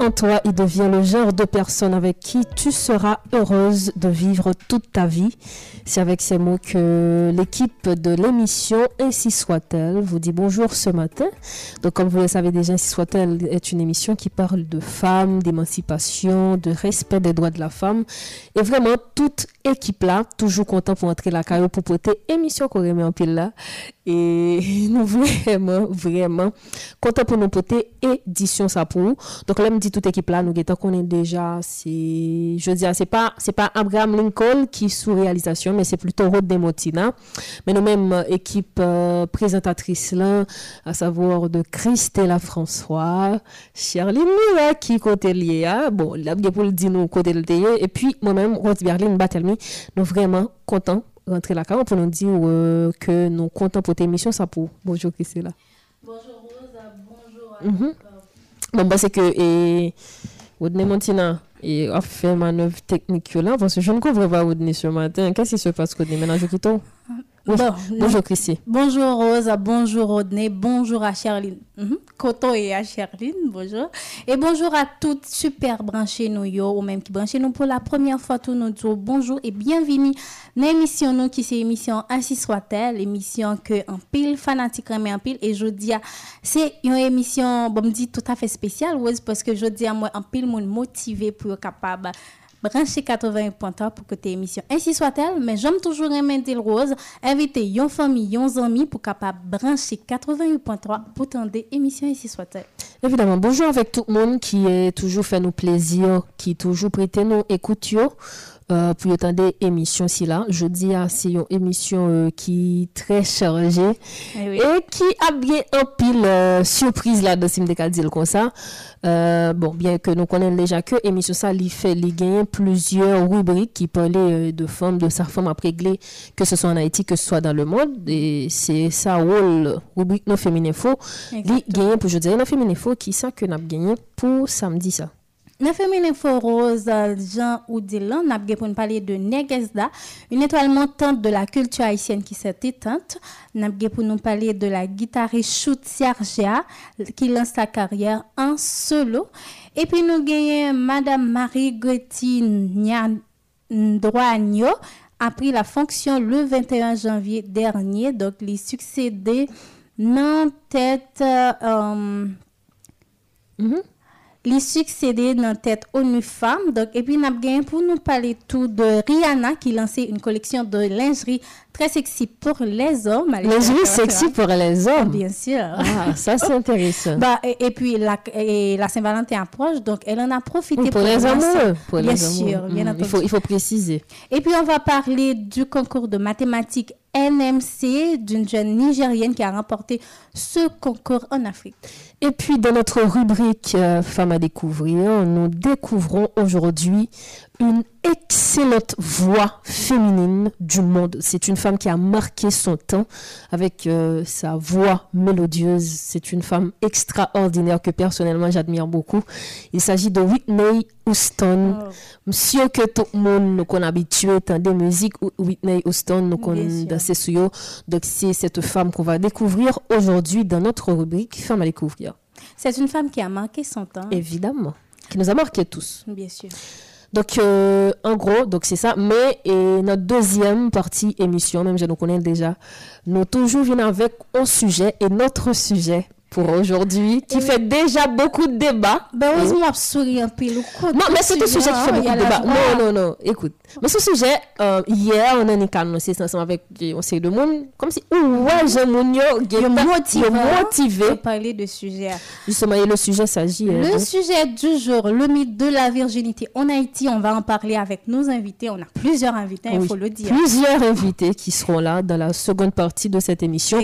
en toi et deviens le genre de personne avec qui tu seras heureuse de vivre toute ta vie. C'est avec ces mots que l'équipe de l'émission Ainsi soit-elle vous dit bonjour ce matin. Donc comme vous le savez déjà, Ainsi soit-elle est une émission qui parle de femmes, d'émancipation, de respect des droits de la femme. Et vraiment, toute équipe là, toujours content pour entrer la carrière pour porter émission qu'on remet en pile là. Et nous vraiment, vraiment content pour nous porter édition ça pour nous. Donc là, me dit toute équipe là, nous qu'on est déjà, c'est, je veux dire, c'est pas, c'est pas Abraham Lincoln qui sous réalisation, mais c'est plutôt Rod Demotina. Mais nous-mêmes, équipe euh, présentatrice là, à savoir de Christella François, Charline Mura qui côté lié, hein. bon, là, pour le dire nous côté le et puis moi-même, Rose Berlin Batelmi, nous vraiment contents rentrer la caméra pour nous dire euh, que nous comptons pour tes émission ça pour. Bonjour Christella. Bonjour Rosa, bonjour. Mm -hmm. Bon, bah, c'est que et Rodney Montina et a fait manœuvre technique là parce que je ne comprends pas Rodney ce matin. Qu'est-ce qui se passe Rodney? Maintenant je quitte Bonjour, bonjour Chrissy. Bonjour Rosa, bonjour Rodney, bonjour à Charline. Mm et à Charline, bonjour. Et bonjour à toutes super branchées nous yo, ou même qui branchées nous pour la première fois tout nous disons bonjour et bienvenue. Dans l'émission nous qui c'est émission Ainsi soit-elle, émission que en pile fanatique mais en pile. Et je dis c'est une émission bon me dit tout à fait spéciale parce que je dis à moi en pile monde motivé pour être capable brancher 81.3 pour que tes émissions ainsi soit-elle mais j'aime toujours aimer le rose inviter yon famille yon amis pour capable brancher 88.3 pour tendre émission ainsi soit-elle. Évidemment bonjour avec tout le monde qui est toujours fait nous plaisir qui toujours prêté nous écoute euh, pour attendre émission si là dis à c'est une émission euh, qui est très chargée eh et qui a bien un pile euh, surprise là dire comme ça. Euh, bon bien que nous connaissons déjà que émission ça lui fait lui gagner plusieurs rubriques qui parlaient de femmes de sa femme à régler que ce soit en Haïti que ce soit dans le monde. Et c'est ça rôle rubrique non féminin faux. Lui gagner pour je dirais non féminin faux qui ça que n'a gagné pour samedi ça dans Féminin Rose, Jean Oudilan, nous avons parler de Negesda, une étoile montante de la culture haïtienne qui s'est éteinte. Nous avons nous parler de la guitariste Chout qui lance sa carrière en solo. Et puis nous avons Madame Marie Gretine Ndroagno, a pris la fonction le 21 janvier dernier, donc les succédés non tête. Euh, mm-hmm les succédé dans tête ONU Femmes. Donc, et puis, nous pour nous parler tout de Rihanna qui lançait une collection de lingerie très sexy pour les hommes. Lingerie sexy pour les hommes. Bien sûr. Ah, ça c'est intéressant. Bah, et, puis la, la Saint-Valentin approche, donc elle en a profité pour, les amoureux. Pour bien sûr, bien mm, il, faut, il faut préciser. Et puis on va parler du concours de mathématiques NMC d'une jeune Nigérienne qui a remporté ce concours en Afrique. Et puis dans notre rubrique euh, Femmes à découvrir, nous découvrons aujourd'hui une excellente voix féminine du monde. C'est une femme qui a marqué son temps avec euh, sa voix mélodieuse. C'est une femme extraordinaire que personnellement j'admire beaucoup. Il s'agit de Whitney Houston. Oh. Monsieur que tout le monde nous connaît habitué à des musiques Whitney Houston nous connaît sous Donc c'est cette femme qu'on va découvrir aujourd'hui dans notre rubrique Femme à découvrir. C'est une femme qui a marqué son temps. Évidemment. Qui nous a marqué tous. Bien sûr. Donc, euh, en gros, donc c'est ça. Mais et notre deuxième partie émission, même je nous connais déjà, nous toujours venons avec un sujet et notre sujet pour aujourd'hui, qui fait déjà beaucoup de débats. Ben, heureusement, souris un peu. Non, mais c'est un sujet qui fait beaucoup de débats. Non, non, non, écoute. Mais ce sujet, euh, hier, on a une annoncé ensemble avec on sait de monde, comme si, ouais, mon yo, motivé. motivé. parler de sujet. Justement, et le sujet s'agit. Euh, le sujet du jour, le mythe de la virginité en Haïti, on va en parler avec nos invités. On a plusieurs invités, il faut le dire. Plusieurs invités qui seront là dans la seconde partie de cette émission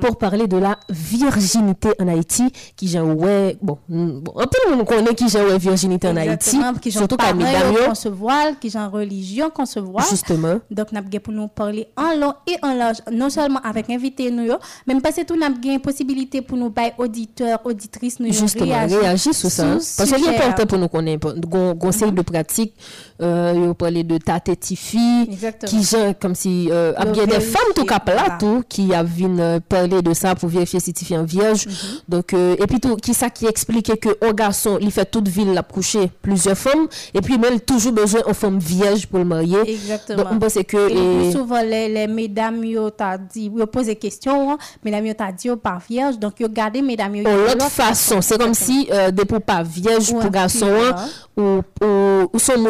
pour parler de la virginité en Haïti qui j'ai ouais bon, bon un peu on connaît qui j'ai ouais virginité en Haïti. Qui surtout comme qu'on se voile qui j'ai religion qu'on se voile justement. Donc n'a pour nous parler en long et en large non seulement avec invité nous même parce que tout n'a pas possibilité pour nous bailler auditeurs auditrices nous justement réagir sur ça. Parce que c'est important pour nous connaître conseil de pratique euh, a parlé de Tate Tifi qui j'ai comme si euh, il y a des femmes tout cas là tout qui a vu parler de ça pour vérifier si tu es vierge Donc, euh, et puis tout, qui ça qui expliquait que un garçon, il fait toute ville la coucher plusieurs femmes, et puis même toujours besoin d'une femme vierge pour le marier. Exactement. Donc, on pense que. Et le et- plus souvent, les, les mesdames, yo t'a dit, yo pose des questions, mesdames, yo t'a dit, yo pas vierge, donc yo gardé mesdames, yo. en yo l'autre l'autre façon, c'est comme Exactement. si euh, pur, hein, ou, ou, ou son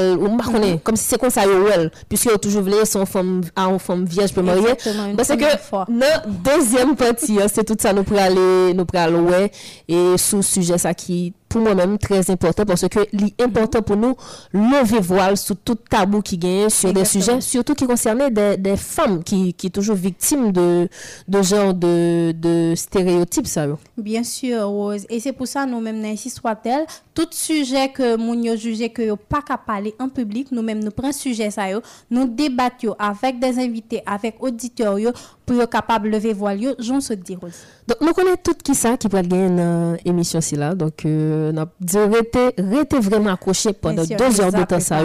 ou pas Mhm. connaît comme si c'est comme ça well puisque toujours voulu son femme à une femme vierge pour marier parce première que dans deuxième partie hein, c'est tout ça nous pour aller nous pour aller ouais et sous sujet ça qui pour moi-même très important parce que l'important pour nous lever voile sur tout tabou qui gagne sur des Exactement. sujets surtout qui concernaient des, des femmes qui qui toujours victimes de de genre de de stéréotypes ça. Bien sûr, Rose. Et c'est pour ça, nous-mêmes, ainsi soit-elle, tout sujet que yo jugé que yo pas qu'à parler en public, nous-mêmes, nous prenons sujet ça yo, nous débattons avec des invités, avec auditeurs yo, pour yo capable lever voile j'en se dit, Rose. Donc, nous connaissons tout qui ça qui peut gagner dans l'émission ci là. Donc, euh, rester, rester vraiment accroché pendant deux heures de temps ça.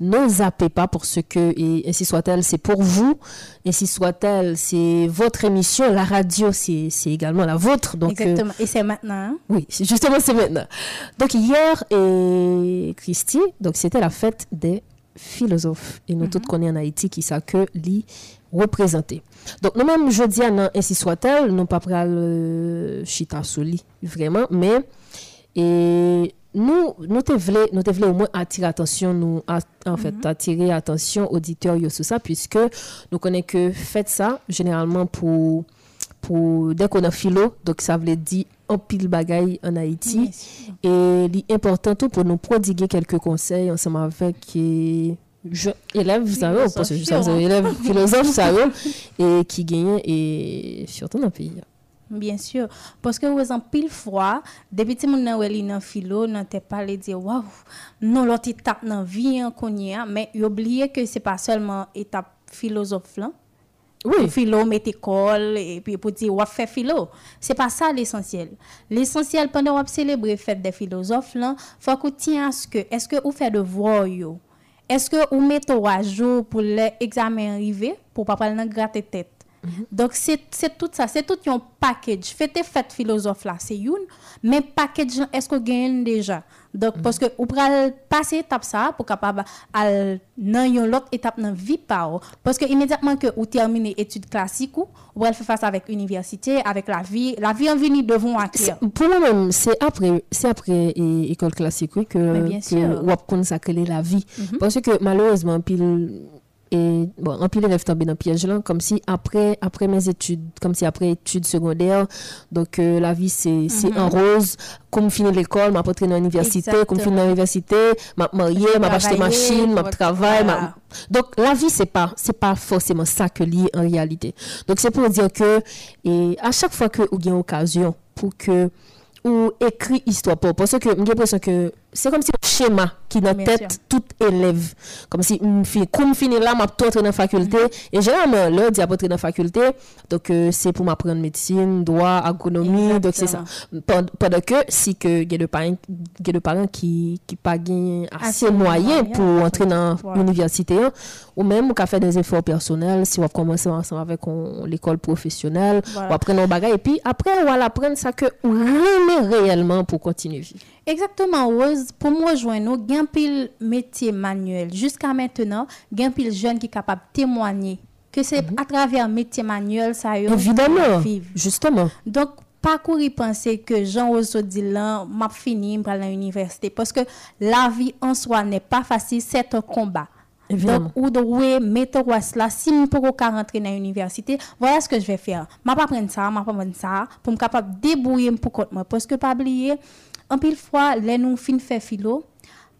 Ne zappez pas parce que, et ainsi soit-elle, c'est pour vous. Ainsi soit-elle, c'est votre émission. La radio, c'est également la vôtre. Donc, euh, Exactement. Et c'est maintenant, hein? oui, justement, c'est maintenant. Donc, hier, et Christy, donc c'était la fête des philosophes. Et nous tous connaissons en Haïti qui ça que li représenté. Donc, nous-mêmes, jeudi, à ainsi soit-elle, nous pas pral euh, chita sous lit, vraiment, mais, et nous, nous te voulons, au moins attirer attention, nous, en fait, attirer attention auditeurs sur ça, puisque nous connaissons que faites ça, généralement pour, pour, dès qu'on a philo, donc ça veut dire en pile bagaille en Haïti. Sûr. Et l'important tout pour nous prodiguer quelques conseils ensemble avec je, élèves, vous savez, que que vous avez élèves philosophes, vous savez, et qui gagnent, et surtout dans le pays. Bien sûr. Parce que, vous en pile fois, depuis que wè li nan philo, nan te parlé de waouh, non l'autre étape nan vie hein, mais y oublié que c'est pas seulement étape philosophe là. Oui, Philo, met école, et puis pour dire, ou fait philo. C'est pas ça l'essentiel. L'essentiel, pendant qu'on célébrer fête des philosophes, là, faut qu'on tienne à ce que, est-ce que vous faites devoir, yo? Est-ce que vous mettez à jour pour l'examen arrivé, pour pas parler dans gratter tête? Donc, c'est tout ça, c'est tout un package. Faites fête philosophe là, c'est une, mais package, est-ce que vous gagnez déjà? Donc, parce que vous pouvez passer étape ça pour capable al nan yon l'autre étape dans vie pa ou. Parce que immédiatement que vous terminez études classiques ou, vous allez faire face avec université, avec la vie, la vie en vie devant acquérir. Pour moi-même, c'est après, c'est après é- école classique oui, que, que. Mhm. ça que la vie. Parce que malheureusement, pile, et bon, en pile élève tombé dans le piège là, comme si après, après mes études, comme si après études secondaires, donc euh, la vie c'est c'est en rose. Comme finir l'école, m'a entré dans l'université, comme finir dans l'université, m'a marié, m'a acheté machine, m'a travail, voilà. donc la vie c'est pas c'est pas forcément ça que lié en réalité. Donc c'est pour dire que et à chaque fois que vous avez une occasion pour que ou écrit histoire pour parce que j'ai l'impression que c'est comme si un schéma qui dans tête tout élève. Comme si une fille comme fini là m'a entrer dans la faculté. Mm-hmm. et généralement là dit entrer dans la faculté. Donc euh, c'est pour m'apprendre médecine droit agronomie. Donc c'est ça. Pendant que si que il y a des parents y a parents qui qui pas gain assez moyens pour entrer dans l'université hein. ou même ou faire des efforts personnels si on commencer ensemble avec l'école professionnelle Voilà. ou apprendre un bagage. Et puis après on va apprendre ça que on réellement pour continuer vivre. Exactement, Rose. Pour moi, joindre nous, un pile métier manuel. Jusqu'à maintenant, un pile jeune qui est capable de témoigner que c'est à travers métier manuel ça yo Évidemment, vivre. justement. Donc, pas courir penser que Jean Rousseau dit là, m'a fini à l'université. Parce que la vie en soi n'est pas facile, c'est un combat. Évidemment. Donc, ou de ouais, mettre là, si je peux pas rentrer dans l'université, voilà ce que je vais faire. Je vais pas prendre ça, je vais pas prendre ça, pour me capable de débrouiller pour moi. Parce que pas oublier, en pile fois, les nous fin faire philo,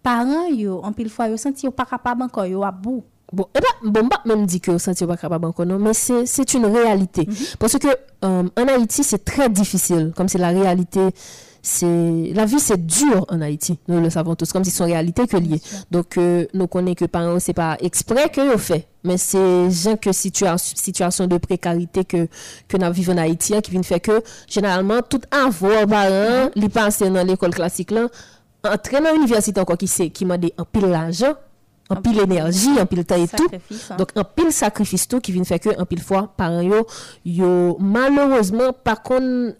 parents yo, en pile fois, yo senti pas capable encore, yo à bout. Bon, eh ben, bon, bah, même dit que vous sentez pas capable encore, non, mais c'est, c'est une réalité. Mhm. Parce que, euh, en Haïti, c'est très difficile. Comme c'est la réalité, c'est, la vie, c'est dur en Haïti. Nous le savons tous, comme si c'est une réalité que liée. Donc, euh, nous connaissons que par exemple, c'est pas exprès que vous fait. Mais c'est, gens que situation, situation de précarité que, que nous vivons en Haïti, hein, qui vient faire que, généralement, tout avoir parent, li passe dans l'école classique là, entrer dans l'université encore qui c'est, qui m'a dit un pile l'argent, en pile énergie, en pile temps et tout. Hein. Donc, un pile sacrifice tout qui vient faire que, un pile fois, parents yo, yo, malheureusement,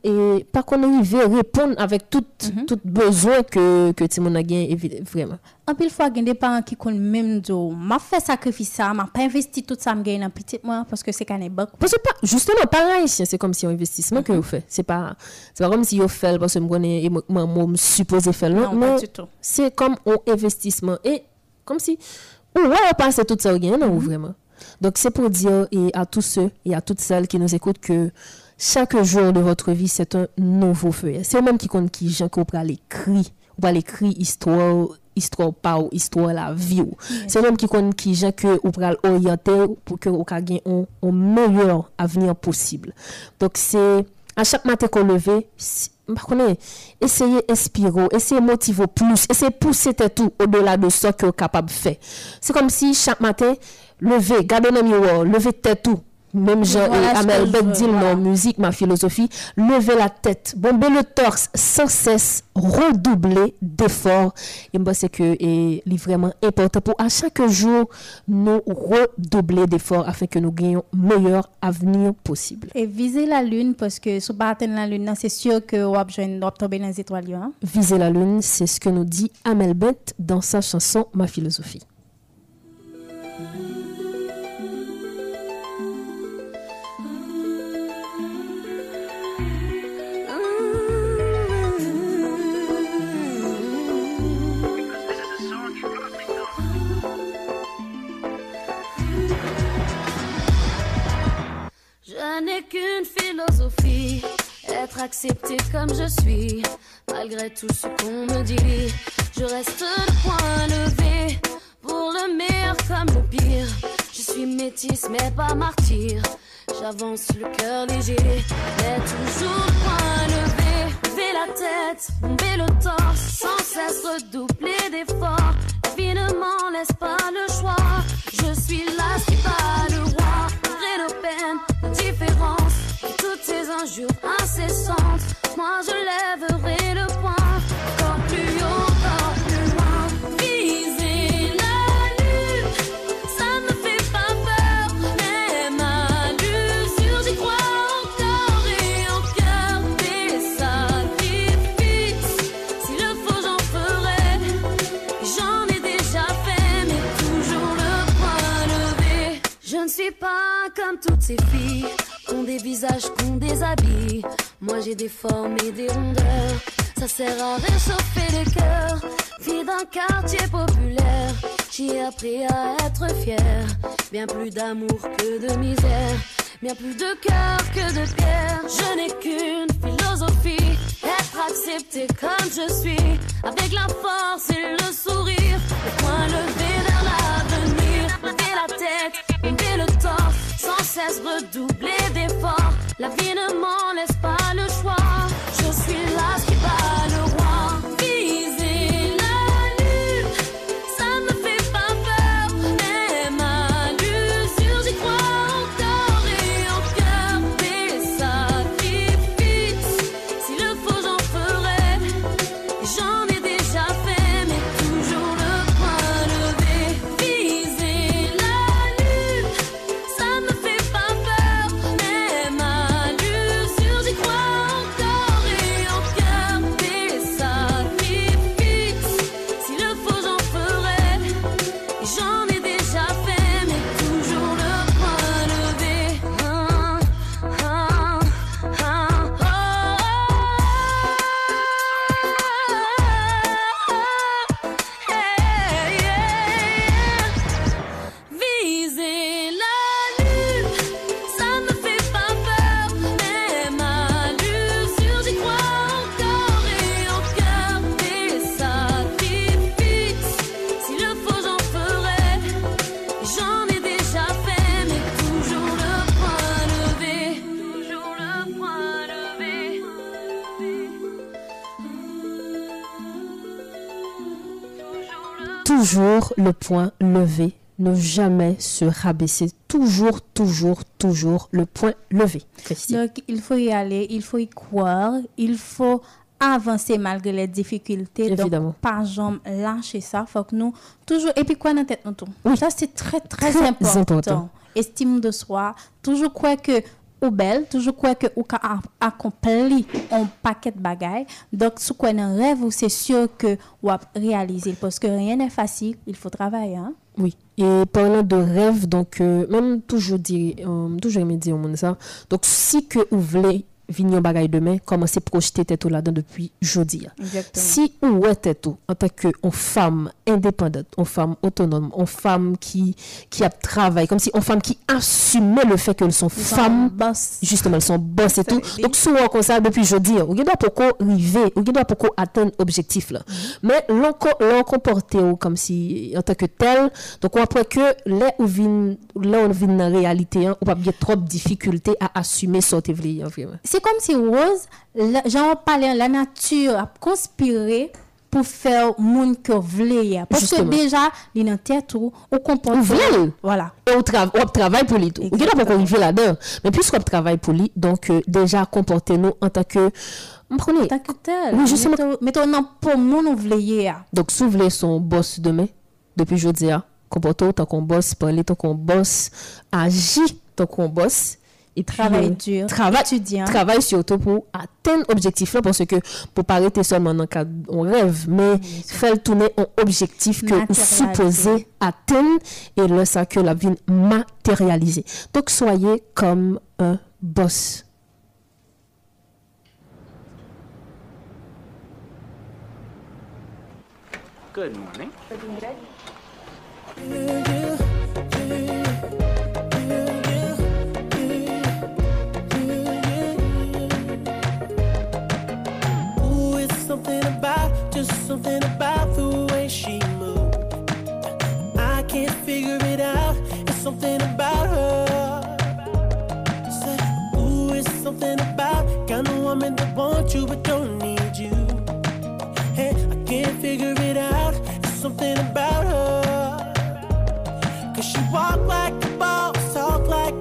et, par contre, arriver répondre avec tout, Mhm. tout besoin que, que Timon a gagné, vraiment. En pile fois, il y a des parents qui connaissent même dire, m'a fait sacrifice ça, m'a pas investi tout ça, m'a dans petit moi parce que c'est qu'un banque. Parce que, pas, justement, pareil, c'est c'est comme si un investissement que vous faites. C'est pas, c'est pas comme si vous faites parce que moi, je me supposé faire. Non, Non, pas tout. c'est comme un investissement. Et comme si, ouais, on passe tout ça au gain, non, vraiment? Donc, c'est pour dire et à tous ceux et à toutes celles qui nous écoutent que chaque jour de votre vie, c'est un nouveau feuillet. C'est eux-mêmes qui comptent qui, gens, qu'on pourra l'écrire. On va l'écrire histoire, histoire pas ou histoire la vie. ou. C'est eux-mêmes qui comptent qui, gens, que on pourra orienter pour que on gagne un, un meilleur avenir possible. Donc, c'est à chaque matin qu'on contre, essayez inspirer, essayez motiver plus, essayez pousser tout au-delà de ce que vous êtes capable de faire. C'est comme si chaque matin, levez, gardez le miroir, levez tête tout. Même Jean Voilà et Amel veux, dit non, musique, ma philosophie, levez la tête, bombez le torse sans cesse, redoubler d'efforts. Et moi, c'est que et, c'est vraiment important pour à chaque jour, nous redoubler d'efforts afin que nous gagnions meilleur avenir possible. Et viser la lune parce que si vous atteindre la lune, c'est sûr que vous allez tomber dans les étoiles. Hein? Viser la lune, c'est ce que nous dit Amel Bent dans sa chanson Ma philosophie. N'ai qu'une philosophie, être accepté comme je suis, malgré tout ce qu'on me dit. Je reste le point levé, pour le meilleur comme le pire. Je suis métisse mais pas martyr, j'avance le cœur léger, mais toujours le point levé. Lever la tête, bomber le torse, sans cesse redoubler d'efforts. M'en laisse pas le choix, je suis là, suis pas le roi. Malgré nos peines, toutes ces injures incessantes, moi je lèverai le poing, encore plus haut, encore plus loin. Viser la lune, ça me fait pas peur, même à l'usure, j'y crois encore et encore. Des sacrifices, s'il le faut, j'en ferai. J'en ai déjà fait, mais toujours le point levé. Je ne suis pas comme toutes ces filles, ont des visages, des habits. Moi j'ai des formes et des rondeurs, ça sert à réchauffer le cœur. Fille d'un quartier populaire, j'ai appris à être fière. Bien plus d'amour que de misère, bien plus de cœur que de pierre. Je n'ai qu'une philosophie, être accepté comme je suis, avec la force et le sourire, le point levé vers l'avenir. Lever la tête, lever le torse, sans cesse redoubler d'efforts. La vie ne m'en laisse pas le choix. Le point levé, ne jamais se rabaisser. Toujours, toujours, toujours le point levé. Donc, il faut y aller, il faut y croire, il faut avancer malgré les difficultés. Évidemment. Donc, pas jamais lâcher ça. Faut que nous, toujours, et puis quoi dans la tête, nous tout. Ça, c'est très, très, Très important. important. Estime de soi. Toujours quoi que ou belle, toujours quoi que ou ka a- accompli un paquet de bagailles. Donc, sous quoi un rêve, ou c'est sûr que ou a réaliser parce que rien n'est facile, il faut travailler. Hein? Oui. Et parlant de rêve, donc, euh, même toujours dire, euh, toujours aimé dire au monde ça. Donc, si que vous voulez venir bagaille demain, commencez à projeter tête là-dedans depuis jeudi. Exactement. Si ou est tête en tant que femme indépendante, une femme autonome, une femme qui, qui a travaillé, comme si une femme qui assumait le fait qu'elles sont femmes, justement, elles sont boss et tout. Donc, souvent, comme ça, depuis jeudi, on doit pourquoi arriver, on doit pourquoi atteindre l'objectif là. Mais l'on co- l'on comporte ou comme si, en tant que tel, donc on après que là où vient, là on vient la réalité, hein, on pas bien trop de difficultés à assumer hein, vraiment. C'est comme si Rose, j'en parlais, la nature a conspiré pour faire monde que voulait. Parce Justement. que déjà, il en tête ou au comportement. Voilà. Et on, tra on travaille pour lui tout. On pas pourquoi arriver là-dedans. Mais puisqu'on travaille pour lui, donc euh, déjà comportez-nous en tant que... Vous comprenez? Tant que tel. Oui, justement. Mettons- non pour monde ou voulait. Donc, si vous voulez son boss demain, depuis jeudi, hein, comportez-vous tant qu'on boss, parlez tant qu'on boss, agit tant qu'on boss. Et puis, Travail euh, dur, Travail, étudiant. Travail surtout pour atteindre l'objectif là, parce que pour pas arrêter seulement dans le on rêve, mais faire le tourner en objectif que vous supposez atteindre et là, ça que la vie matérialiser. Donc, soyez comme un boss. Good morning. Something about, just something about the way she moves. I can't figure it out. It's something about her. Ooh, it's something about kind of woman that wants you but don't need you. Hey, I can't figure it out. It's something about her. Cause she walk like a boss, talk like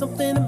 something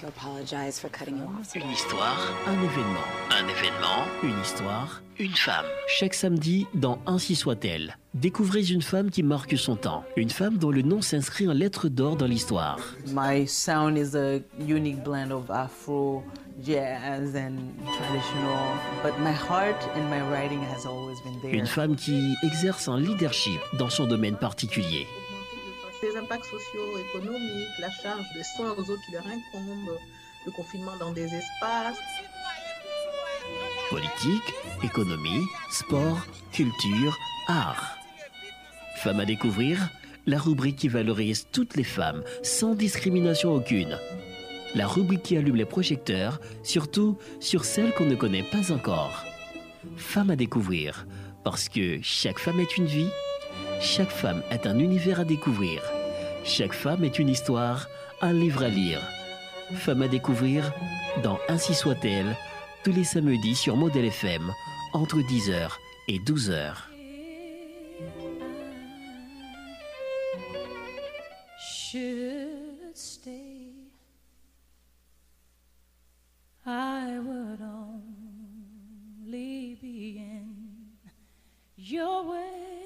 to apologize for cutting you off. Une histoire, un événement. Un événement, une histoire, une femme. Chaque samedi, dans Ainsi soit-elle, découvrez une femme qui marque son temps. Une femme dont le nom s'inscrit en lettres d'or dans l'histoire. My sound is a unique blend of Afro, jazz, and traditional. But my heart and my writing has always been there. Une femme qui exerce un leadership dans son domaine particulier. Les impacts socio-économiques, la charge des soins aux autres qui leur incombent, le confinement dans des espaces. Politique, économie, sport, culture, art. Femmes à découvrir, la rubrique qui valorise toutes les femmes sans discrimination aucune. La rubrique qui allume les projecteurs, surtout sur celles qu'on ne connaît pas encore. Femmes à découvrir, parce que chaque femme est une vie, chaque femme est un univers à découvrir. Chaque femme est une histoire, un livre à lire. Femme à découvrir dans Ainsi soit-elle, tous les samedis sur Modèle FM, entre 10h et 12h. Should stay, I would only be in your way.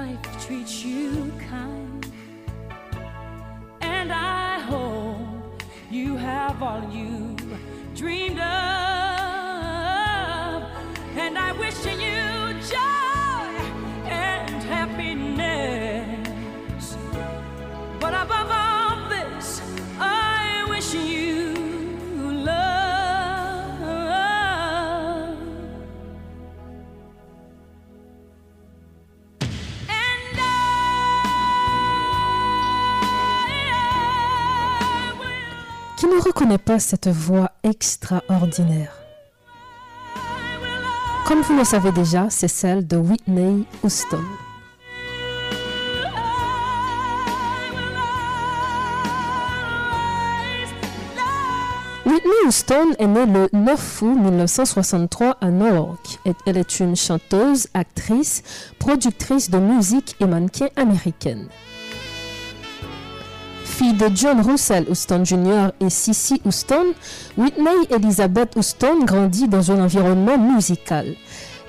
life treats you kind, and I hope you have all you dreamed of, reconnaît pas cette voix extraordinaire Comme vous le savez déjà, c'est celle de Whitney Houston. Whitney Houston est née le 9 août 1963 à Newark. Et Elle est une chanteuse, actrice, productrice de musique et mannequin américaine. Fille de John Russell Houston Jr. et Cissy Houston, Whitney Elizabeth Houston grandit dans un environnement musical.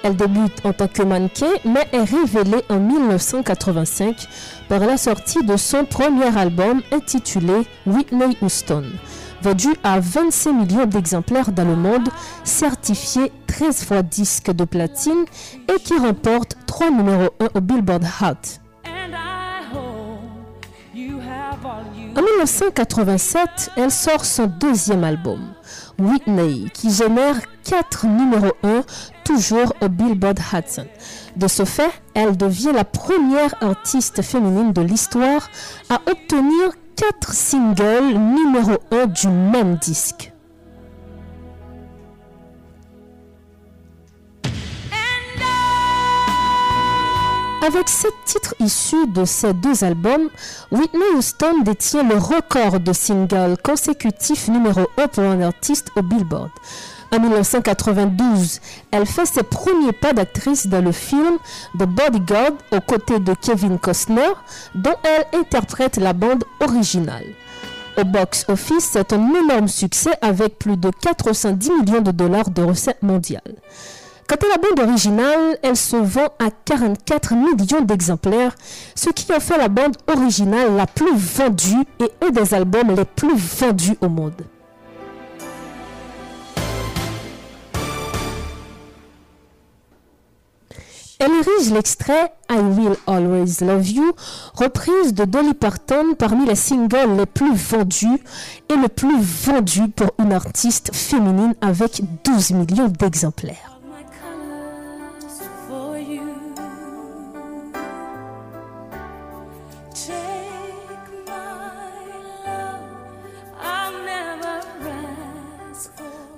Elle débute en tant que mannequin, mais est révélée en 1985 par la sortie de son premier album intitulé Whitney Houston, vendu à 25 millions d'exemplaires dans le monde, certifié 13 fois disque de platine et qui remporte 3 numéros 1 au Billboard Hot. En 1987, elle sort son deuxième album, Whitney, qui génère 4 numéros 1, toujours au Billboard Hudson. De ce fait, elle devient la première artiste féminine de l'histoire à obtenir 4 singles numéro 1 du même disque. Avec sept titres issus de ces deux albums, Whitney Houston détient le record de singles consécutifs numéro 1 pour un artiste au Billboard. En 1992, elle fait ses premiers pas d'actrice dans le film The Bodyguard aux côtés de Kevin Costner, dont elle interprète la bande originale. Au box-office, c'est un énorme succès avec plus de 410 millions de dollars de recettes mondiales. Quant à la bande originale, elle se vend à 44 millions d'exemplaires, ce qui en fait la bande originale la plus vendue et un des albums les plus vendus au monde. Elle érige l'extrait I Will Always Love You, reprise de Dolly Parton parmi les singles les plus vendus et le plus vendu pour une artiste féminine avec 12 millions d'exemplaires.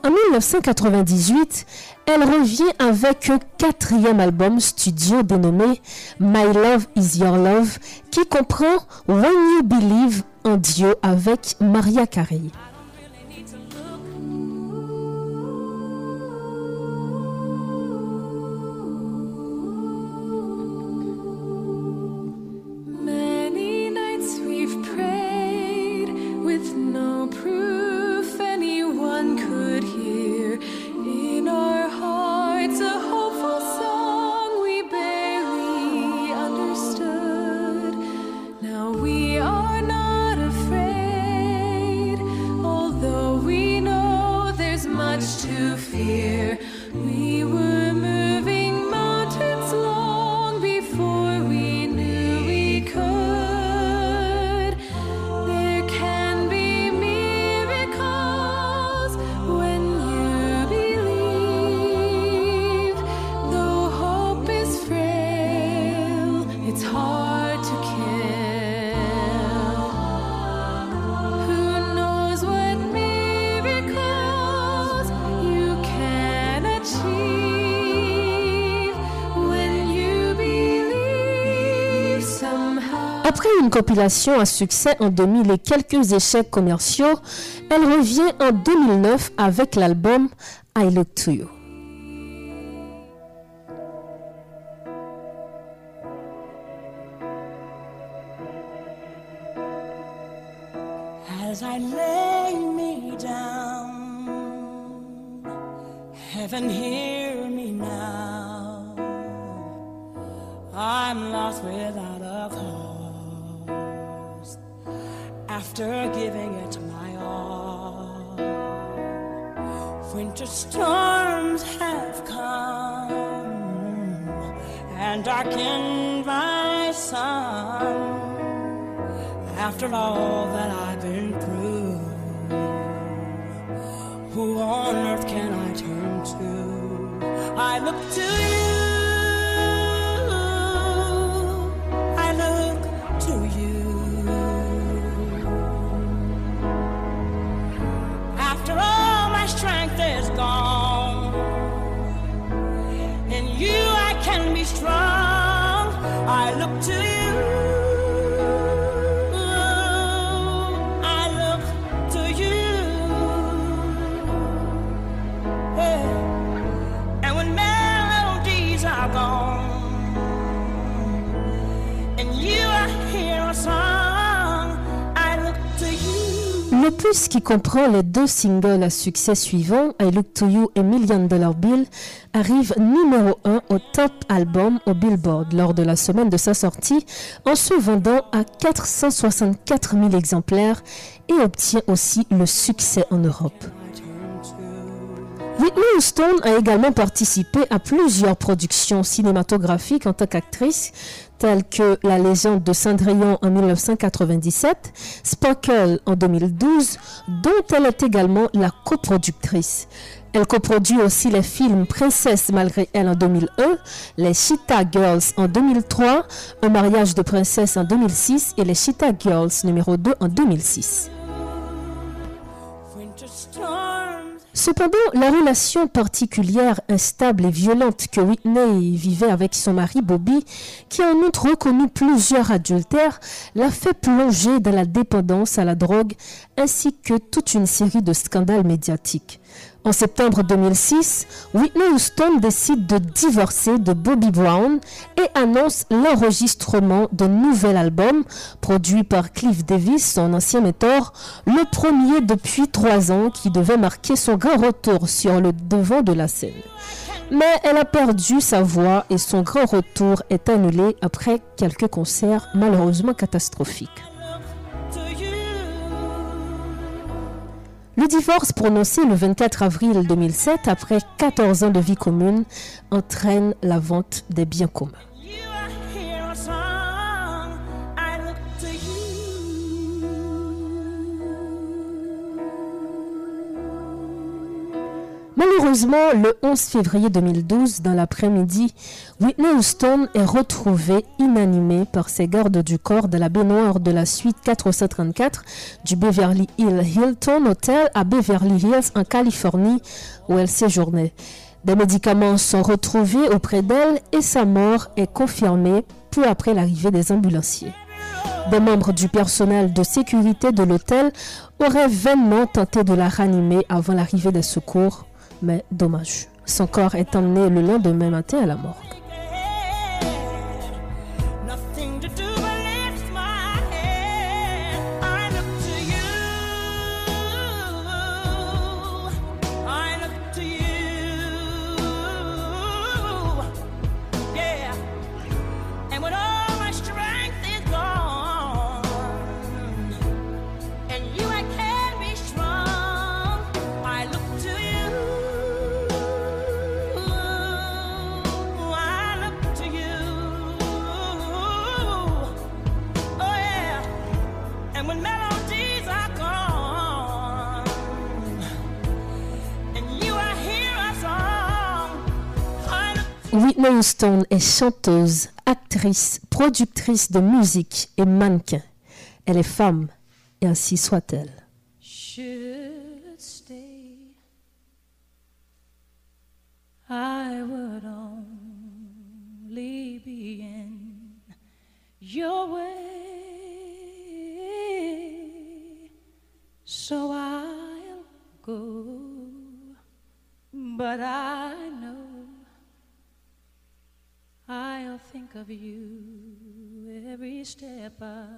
En 1998, elle revient avec un quatrième album studio dénommé My Love Is Your Love qui comprend When You Believe en Dieu avec Maria Carey. Après une compilation à succès en 2000 et quelques échecs commerciaux, elle revient en 2009 avec l'album I Look to You. Comprend les deux singles à succès suivants, I Look to You et Million Dollar Bill, arrive numéro 1 au top album au Billboard lors de la semaine de sa sortie en se vendant à 464 000 exemplaires et obtient aussi le succès en Europe. Whitney Houston a également participé à plusieurs productions cinématographiques en tant qu'actrice, telles que La légende de Cendrillon en 1997, Sparkle en 2012, dont elle est également la coproductrice. Elle coproduit aussi les films Princesse malgré elle en 2001, Les Cheetah Girls en 2003, Un mariage de princesse en 2006 et Les Cheetah Girls numéro 2 en 2006. Cependant, la relation particulière, instable et violente que Whitney vivait avec son mari Bobby, qui a en outre reconnu plusieurs adultères, l'a fait plonger dans la dépendance à la drogue ainsi que toute une série de scandales médiatiques. En septembre 2006, Whitney Houston décide de divorcer de Bobby Brown et annonce l'enregistrement d'un nouvel album produit par Cliff Davis, son ancien mentor, le premier depuis trois ans qui devait marquer son grand retour sur le devant de la scène. Mais elle a perdu sa voix et son grand retour est annulé après quelques concerts malheureusement catastrophiques. Le divorce prononcé le 24 avril 2007 après 14 ans de vie commune entraîne la vente des biens communs. Malheureusement, le 11 février 2012, dans l'après-midi, Whitney Houston est retrouvée inanimée par ses gardes du corps de la baignoire de la suite 434 du Beverly Hills Hilton Hotel à Beverly Hills en Californie où elle séjournait. Des médicaments sont retrouvés auprès d'elle et sa mort est confirmée peu après l'arrivée des ambulanciers. Des membres du personnel de sécurité de l'hôtel auraient vainement tenté de la ranimer avant l'arrivée des secours, mais dommage. Son corps est emmené le lendemain matin à la morgue. Houston est chanteuse, actrice, productrice de musique et mannequin. Elle est femme, et ainsi soit-elle. I'll think of you every step of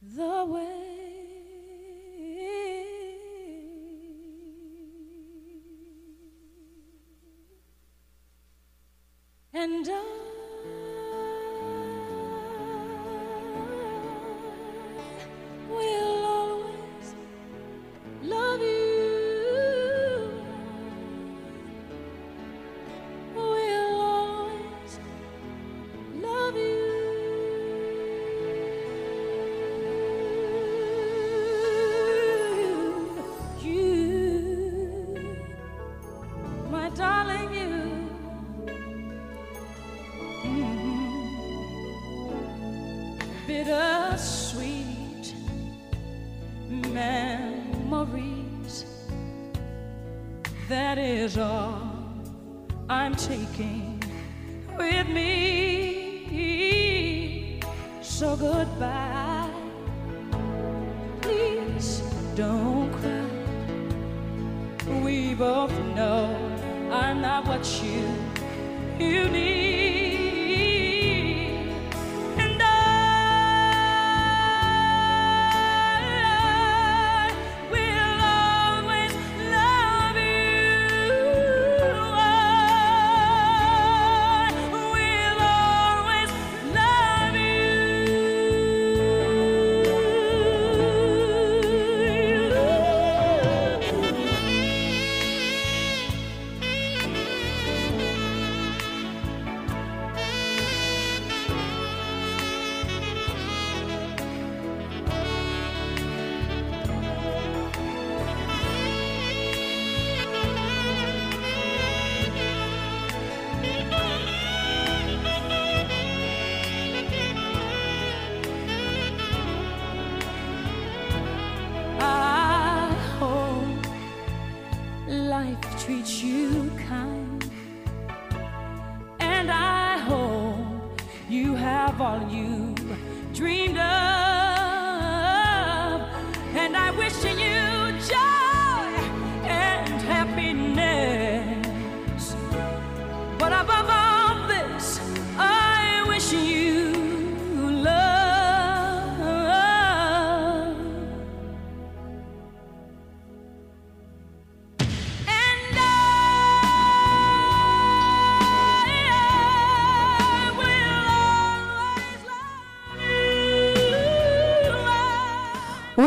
the way. And I will always love you.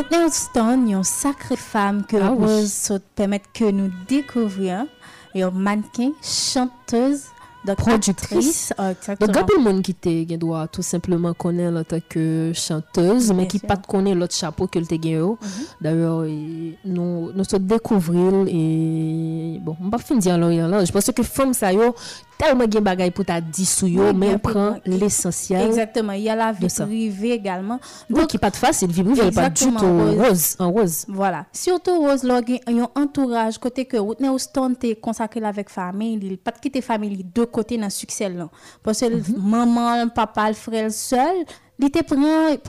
Whitney Houston, yon sacrée femme que Ah oui. Permettre que nous découvrions. Yon mannequin, chanteuse, donc Productrice. actrice. Ah. Donc, il y a monde qui te doit tout simplement connaître en tant que chanteuse, mais qui pas te connaît l'autre chapeau que le te gen yo. D'ailleurs, nous nous découvrir et bon, on va finir là. Je pense que femme ça yo tellement gen bagay pour ta dit sou yo, Oui, mais on prend l'essentiel. Exactement. Il y a la vie de privée également. Oui, qui pas de facile, vie privée, pas du tout Rose. en rose. Voilà. Surtout Rose gen yon entourage côté que Whitney Houston te consacré la avec famille, il pas de quitter famille de côté dans succès là. Parce que Mhm. maman, le papa, le frère seul, il te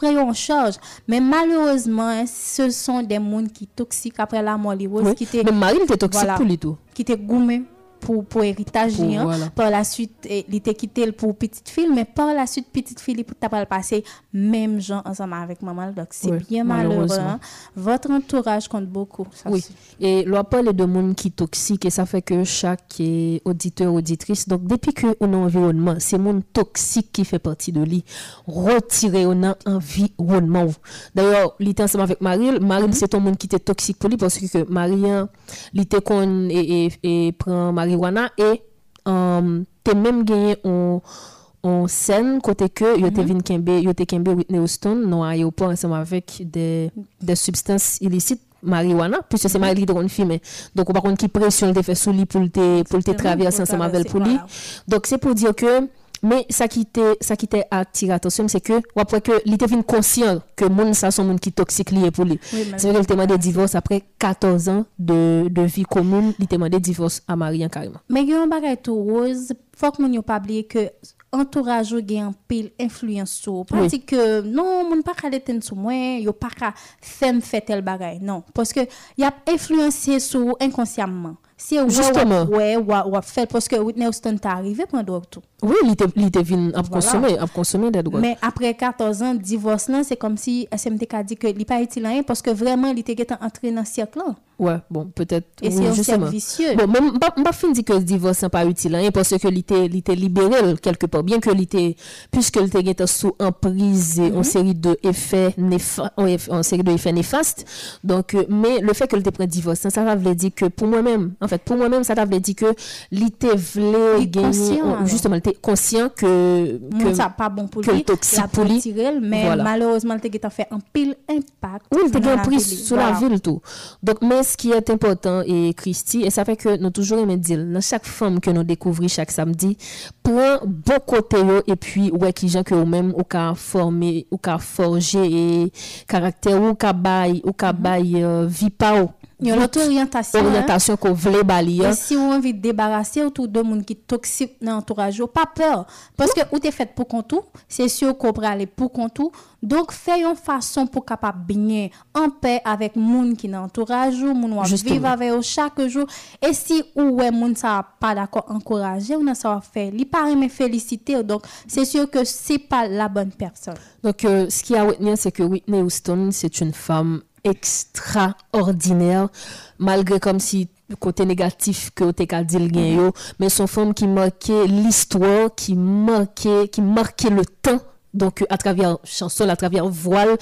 yon en charge. Mais malheureusement, hein, ce sont des gens qui toxiques après la mort de Rose Oui. qui Mais Marie, était toxique Voilà. pour lui tout. qui te goumé pour pour héritage Pour- hein. voilà. par la suite eh, il était quitté pour petite fille mais par la suite petite fille pour t'a pas le passé même gens ensemble avec maman donc c'est Oui, bien malheureux hein. votre entourage compte beaucoup ça, Oui. Et l'on parle de monde qui est toxique et ça fait que chaque eh, auditeur, auditrice, donc depuis que on a un environnement, c'est monde toxique qui fait partie de lui. Retirer on a environnement. D'ailleurs, il était ensemble avec Marie. Marie, c'est un monde qui était toxique pour lui parce que Marie, il était con et, et, et prend marijuana et um, t'es même gagné en en scène côté que yo te vinn kembe yo te kembe Whitney Houston. Dans aéroport ensemble avec des des substances illicites marijuana puisque c'est Marie qui te filmé donc on par contre qui pression te fait sous lui pour te pour te traverser ensemble avec pour lui donc c'est pour dire que mais ça qui était attiré attention c'est que après que il était conscient que monde ça son monde qui toxique lié pour lui. Oui, c'est vrai qu'il demandé divorce après 14 ans de, de vie commune. Il demandé divorce à Marie hein, carrément. Mais il y a un bagay tout rose. Faut que nous pas oublier que entourage ou gen pile influence sur dire que non moun pas ka deten sou moi yo pas ka femme fait tel bagay non. Parce que y a influencé sur inconsciemment si ou Justement. ouais ou ou fait parce que Whitney Houston t'est arrivé pendant tout oui il était il était vinn à consommer à consommer des drogues Mais après 14 ans, divorce là, c'est comme si SMTK a dit que il pas utile rien parce que vraiment il était entré dans ce cercle là. Ouais, bon, peut-être. Et oui, c'est un vicieux. Bon, pas, pas fin dit que le divorce n'est pas utile, hein, parce que l'était, l'était libéré quelque part, bien que l'était, puisque l'était était sous emprise et en série de effets néfastes, en, série de effets néfastes. Donc, euh, mais le fait que l'était pris divorce, ça, ça veut dire que pour moi-même, en fait, pour moi-même, ça veut dire que l'était voulait gagner, justement, l'était conscient que, que ça pas bon pour lui. toxique a pour lui. mais Voilà. malheureusement il était fait un pile impact. Oui, était la pris sur la ville tout. Donc, mais ce qui est important, et Christy, et ça fait que nous toujours aimons dire, dans chaque femme que nous découvrons chaque samedi, prends bon côté et puis, ouais, qui gens que vous même, ou qu'a formé, ou forgé, et caractère, ou qu'a bail, ou bail, euh, vie pa ou. Il y a orientation. hein. Orientation qu'on voulait balayer. Si avez envie de débarrasser autour de monde qui toxique dans l'entourage, pas peur. Parce que ou t'es fait pour compte c'est sûr qu'on peut aller pour compte Donc, fais une façon pour capable bien en paix avec monde qui dans l'entourage ou monde qui vivre avec eux chaque jour. Et si ou ouais monde ça pas d'accord encourager ou ça va faire, li pas aimer féliciter. Donc, c'est sûr que c'est pas la bonne personne. Donc, euh, ce qui a à retenir, c'est que Whitney Houston, c'est une femme extraordinaire, malgré comme si le côté négatif que le gain yo, mais son femme qui marquait l'histoire, qui marquait, qui marquait le temps. Donc, à travers chanson, à travers voile.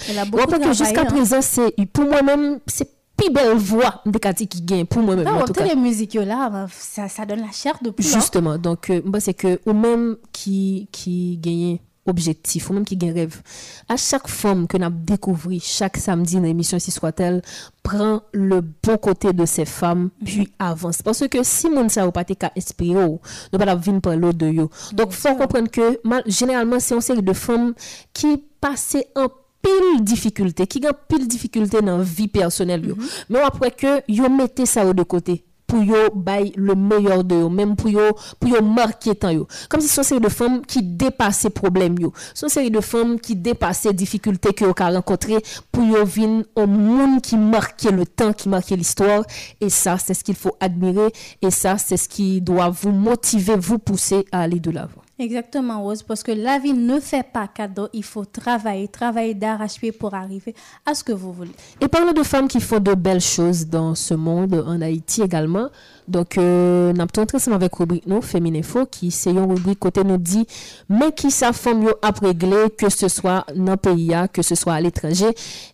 Jusqu'à hein. présent, c'est, pour moi-même, c'est plus belle voix de Cathy qui gagne, pour moi-même, en Non, tout cas. les musiques là, ça, ça donne la chair de poule. hein. Justement, donc euh, moi c'est que ou même qui qui gagne objectif ou même qui gagne rêve. À chaque femme que n'a découvert chaque samedi dans l'émission si soit-elle prend le bon côté de ces femmes puis avance parce que si moun ça ou pas t'es qu'à inspirer ou, ne pas la venir par l'autre de yo. Donc faut comprendre que mal- généralement c'est une série de femmes qui passent en pile difficulté, qui ont pile difficulté dans la vie personnelle yo. Mais après que yo mettez ça de côté pour yo bay le meilleur de yo, même pour yo pour yo marquer temps yo. Comme si son série de femmes qui dépassaient problème yo. Son série de femmes qui dépassaient difficultés que yo ka rencontré pour yo vin au monde qui marquait le temps, qui marquait l'histoire et ça c'est ce qu'il faut admirer et ça c'est ce qui doit vous motiver, vous pousser à aller de l'avant. Exactement, Rose, parce que la vie ne fait pas cadeau. Il faut travailler, travailler d'arrache-pied pour arriver à ce que vous voulez. Et parlons de femmes qui font de belles choses dans ce monde, en Haïti également. Donc, euh, nous avons ensemble avec rubrique nous, Féminin Faux, qui c'est une rubrique côté nous dit, mais qui sa femme a réglé, que ce soit dans le pays, que ce soit à l'étranger.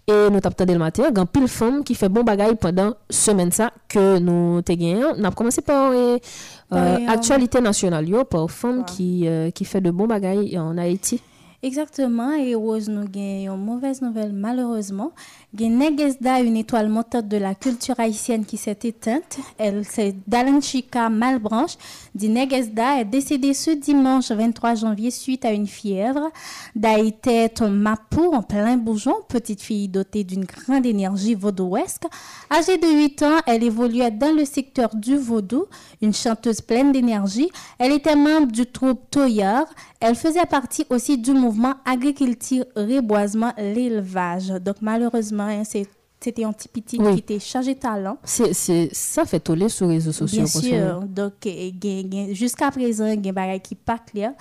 Et nous avons le matin, il y a pile femme qui fait bon bagaille pendant semaine ça que nous te gagné. Nous avons commencé par euh, euh, Oui, actualité nationale, yo, par femme qui, euh, qui fait de bons bagailles en Haïti. Exactement, et Rose, nous avons une mauvaise nouvelle, malheureusement. Genegesda, une étoile montante de la culture haïtienne qui s'est éteinte. Elle, c'est Dalanchika Malbranche. Dinegesda est décédée ce dimanche 23 janvier suite à une fièvre. Da était un mapou en plein bourgeon, petite fille dotée d'une grande énergie vaudouesque. Âgée de 8 ans, elle évoluait dans le secteur du vaudou, une chanteuse pleine d'énergie. Elle était membre du troupe Toyard. Elle faisait partie aussi du mouvement agriculture, reboisement, l'élevage. Donc malheureusement, c'est- c'était un petit petit Oui. qui était chargé de talent. C'est, ça fait toller sur les réseaux sociaux. Bien sûr. Donc, eh, gen- gen- jusqu'à présent, il y a des bagages qui pas clair.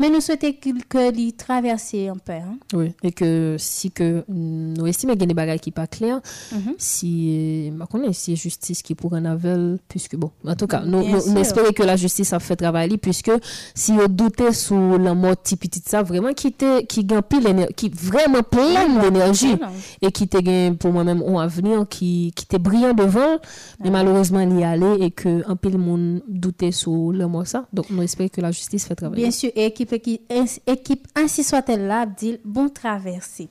Mais nous souhaitons que l'y traverse un peu. hein. Oui, et que si que nous estimons qu'il y a des bagages qui pas clairs, Mhm. si ma si justice qui pour un avel puisque bon en tout cas nous nous, espérons que la justice a fait travail li, puisque si on doutait sur la mort de petit ça vraiment qui qui gagne pile qui vraiment plein d'énergie et qui gain pour moi-même un avenir qui qui brillant devant mais malheureusement il y allait et que un pile monde doutait sur le mort ça donc nous espérons que la justice fait travail Bien sûr, et équipe, ainsi soit-elle là, dit bon traversée.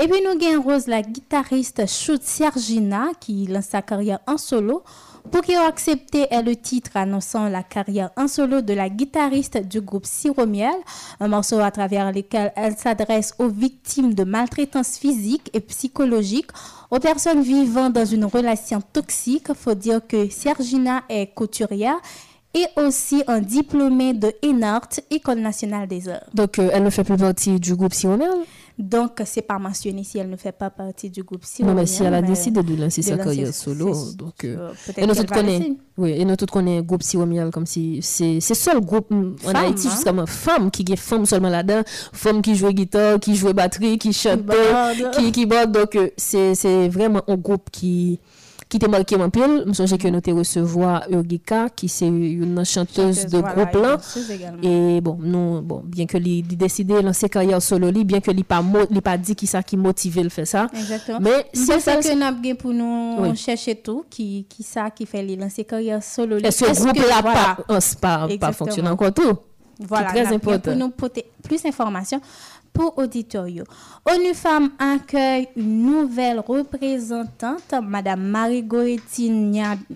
Et puis nous avons Rose, la guitariste Shoot Sergina, qui lance sa carrière en solo. Pour qui a accepté est le titre annonçant la carrière en solo de la guitariste du groupe Siromiel, un morceau à travers lequel elle s'adresse aux victimes de maltraitance physique et psychologique, aux personnes vivant dans une relation toxique. Faut dire que Sergina est couturière et aussi un diplômé de ENART, École nationale des arts. donc euh, elle ne fait plus partie du groupe Siromel Donc, c'est pas mentionné si elle ne fait pas partie du groupe non mais si elle a décidé de lancer de sa carrière solo donc euh, Et nous tous connaissons, oui, et nous tous connaissons groupe Siromiel comme si c'est c'est seul groupe en Haïti hein? jusqu'à maintenant femme qui est femme seulement là-dedans, femme qui joue guitare, qui joue batterie, qui chante, qui keyboard donc euh, c'est vraiment un groupe qui qui t'a marqué en pile. Je songe que nous te recevoir Urgika qui c'est une chanteuse de voilà, groupe là. Et bon, nous, bon, bien que lui décidé de lancer carrière solo, li, bien que lui pas li pas dit qui ça qui motive le faire ça. Exactement. Mais c'est ça que nous avons pour nous Oui. chercher tout, qui, qui ça qui fait les lancer carrière solo. Est-ce que- groupe-là voilà. pas, pas, pas fonctionne encore tout? Voilà, très avons important. Pour nous porter plus d'informations pour auditorio. ONU Femmes accueille une nouvelle représentante, Madame Marie-Goretti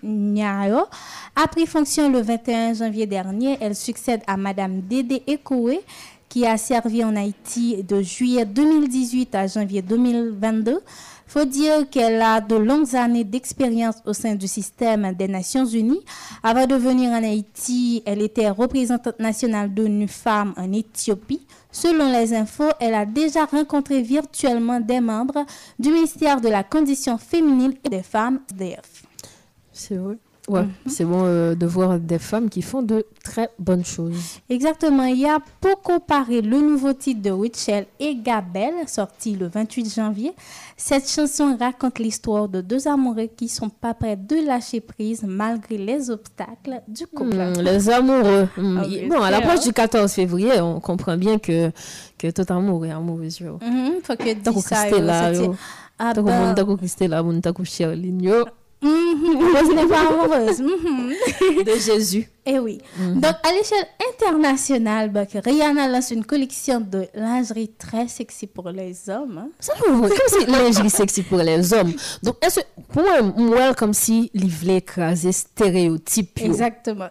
Nyao, a pris fonction le 21 janvier dernier. Elle succède à Madame Dédé Ekoué, qui a servi en Haïti de juillet 2018 à janvier 2022. Faut dire qu'elle a de longues années d'expérience au sein du système des Nations Unies. Avant de venir en Haïti, elle était représentante nationale d'ONU Femmes en Éthiopie. Selon les infos, elle a déjà rencontré virtuellement des membres du ministère de la Condition féminine et des femmes, DF. C'est vrai. Ouais, Mhm. c'est bon euh, de voir des femmes qui font de très bonnes choses. Exactement. Il y a pour comparer le nouveau titre de Richel et Gabel, sorti le 28 janvier. Cette chanson raconte l'histoire de deux amoureux qui sont pas prêts de lâcher prise malgré les obstacles du couple. Hmm, les amoureux. Ah, bien bon, à l'approche du 14 février, on comprend bien que, que tout amour est amoureux. yo. Mhm, faut que qu'on ça. Ah là, Rose n'est pas amoureuse. De Jésus. Eh oui. Mhm. Donc, à l'échelle internationale, bah, Rihanna lance une collection de lingerie très sexy pour les hommes. hein. Ça, nous, comme si lingerie sexy pour les hommes. Donc, est-ce, pour moi, comme si écraser stéréotypes. yo. Exactement.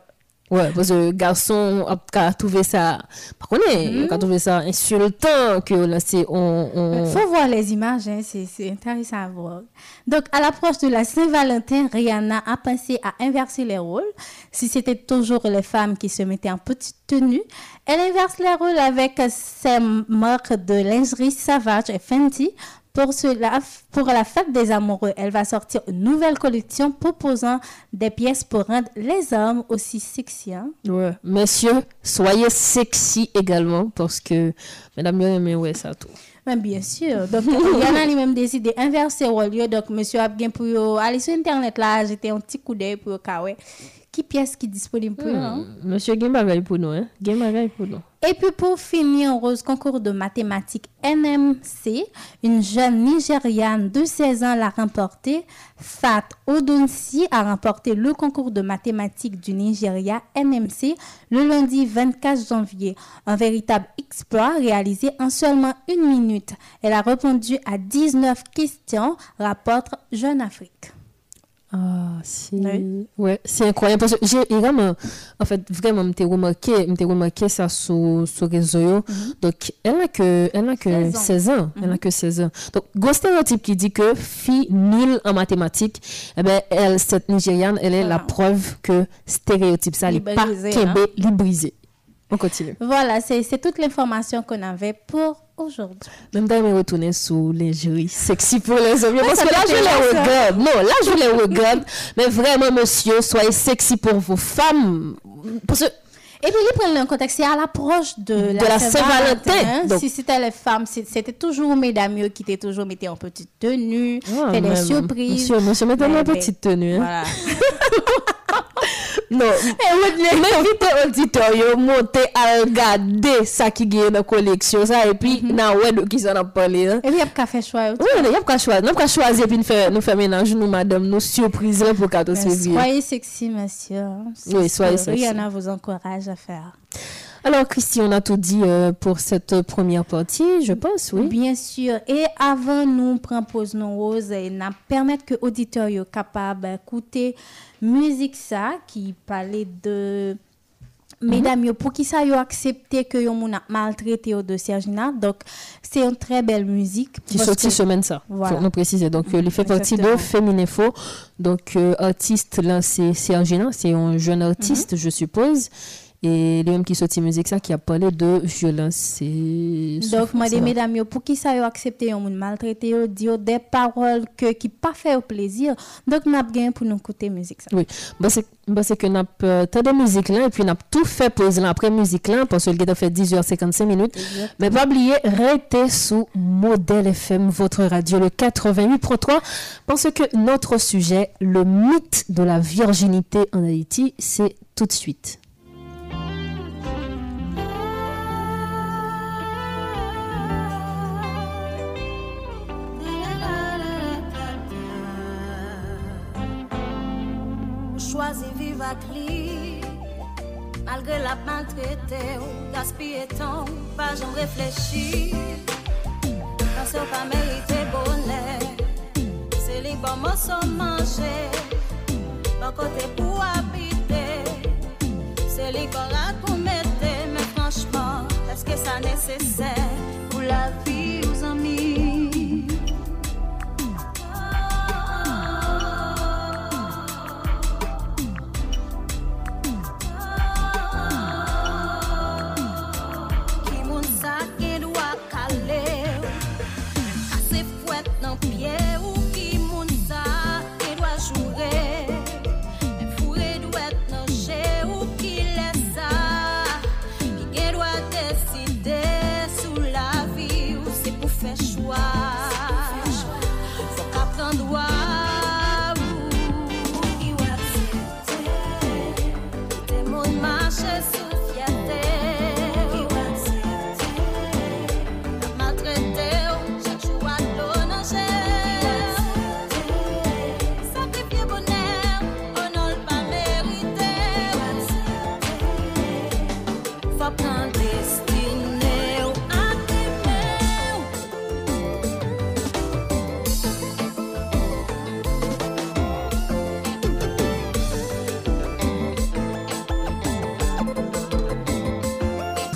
Ouais, parce que garçon a trouvé ça, par contre, il a trouvé ça insultant que là, c'est on, on... Il faut voir les images, hein, c'est c'est intéressant à voir. Donc, à l'approche de la Saint-Valentin, Rihanna a pensé à inverser les rôles. Si c'était toujours les femmes qui se mettaient en petite tenue, elle inverse les rôles avec ses marques de lingerie Savage et Fenty. Pour, cela, pour la fête des amoureux, elle va sortir une nouvelle collection proposant des pièces pour rendre les hommes aussi sexy. hein. Ouais. Messieurs, soyez sexy également parce que mesdames, aimé, ouais, ça tout. Bien sûr. Donc, Rihanna lui-même décidé d'inverser le rôle. yo. Donc, monsieur a bien pour yo aller sur Internet là, jeter un petit coup d'œil pour yo, ka ouais. Qui pièce qui est disponible pour yo, hein? Monsieur Game pour nous, hein. Game pour nous. Et puis pour finir, Rose, concours de mathématiques NMC, une jeune Nigériane de 16 ans l'a remporté. Fat Odonsi a remporté le concours de mathématiques du Nigeria NMC le lundi 24 janvier. Un véritable exploit réalisé en seulement une minute. Elle a répondu à 19 questions, rapporte Jeune Afrique. Ah, c'est ouais, c'est incroyable parce que j'ai vraiment en fait vraiment m'était remarqué, m'était remarqué ça sur sur réseau. yo. Donc elle a que elle a que 16 ans. 16 ans, elle a que 16 ans. Donc gros stéréotype qui dit que fille nulle en mathématiques, eh ben elle cette nigériane, elle est la preuve que stéréotype ça n'est pas hein. librisé. On continue. Voilà, c'est c'est toute l'information qu'on avait pour aujourd'hui. Même d'ailleurs, me retourner sur lingerie sexy pour les hommes. Parce ça que là, je les regarde. Non, là, je les regarde. mais vraiment, monsieur, soyez sexy pour vos femmes. Parce que Et puis, ils prennent un contexte, c'est à l'approche de, De la Saint-Valentin, hein. Si c'était les femmes, c'était toujours mesdames qui étaient toujours mettaient en petite tenue, Ah, fait des surprises. Monsieur, monsieur, mettez mais- petite tenue. hein. Voilà. dans la collection ça et puis na ouais de qui ça n'a parlé. hein. Et puis, il y a pas fait choix. Oui, il y a pas choisir, nous pas choisir puis nous faire nous faire ménage nous madame nous surprise là pour 14 février. Soyez sexy, monsieur. C'est Oui, soyez sexy. Rihanna vous encourage à faire. Alors Christy, on a tout dit euh, pour cette première partie, je pense, oui. Bien sûr. Et avant nous prendre pause non rose et n'a permettre que auditeurs yo capable d'écouter musique ça qui parlait de Mesdames, yo, pour qui ça yo accepté que yo moun a maltraité au de Sergina. Donc, c'est une très belle musique. qui Parce sorti que- semaine ça Voilà. faut nous préciser donc euh, il fait partie de. Fémininfo donc euh, artiste là c'est Argina c'est un jeune artiste je suppose et lui même qui sorti musique ça qui a parlé de violence Donc, va. mesdames, yo, pour qui ça yo accepté moun maltraité yo, di yo des paroles que, qui pas fait au plaisir. Donc, n'a bien pour nous écouter musique ça. oui bah c'est bah c'est que n'a pas tant de musique là et puis n'a tout fait pause là après musique là parce que le a fait 10h55 minutes mais pas oublier restez sous modèle FM votre radio le 88.3 parce que notre sujet le mythe de la virginité en Haïti c'est tout de suite Choisi vivre avec lui Malgré la maltraité ou gaspiller temps Pas jamais réfléchi Parce qu'on pas mérité bonheur C'est les bons mots sont mangés. Bon côté pour habiter C'est les corps pour Mais franchement Est-ce que ça nécessaire Pour la vie aux amis?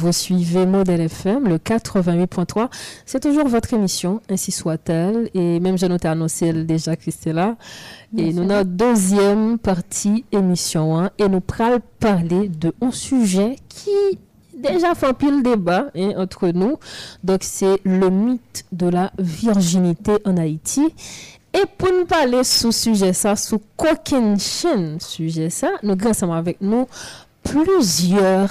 Vous suivez Modèle FM, le 88.3. C'est toujours votre émission, ainsi soit-elle. Et même j'ai noté annoncé déjà Christella. Et nous avons deuxième partie émission. hein, et nous pral parler de un sujet qui déjà fait un pile débat hein, entre nous. Donc c'est le mythe de la virginité en Haïti. Et pour nous parler sous sujet ça, sous coquin chaîne sujet ça, nous avons ensemble avec nous plusieurs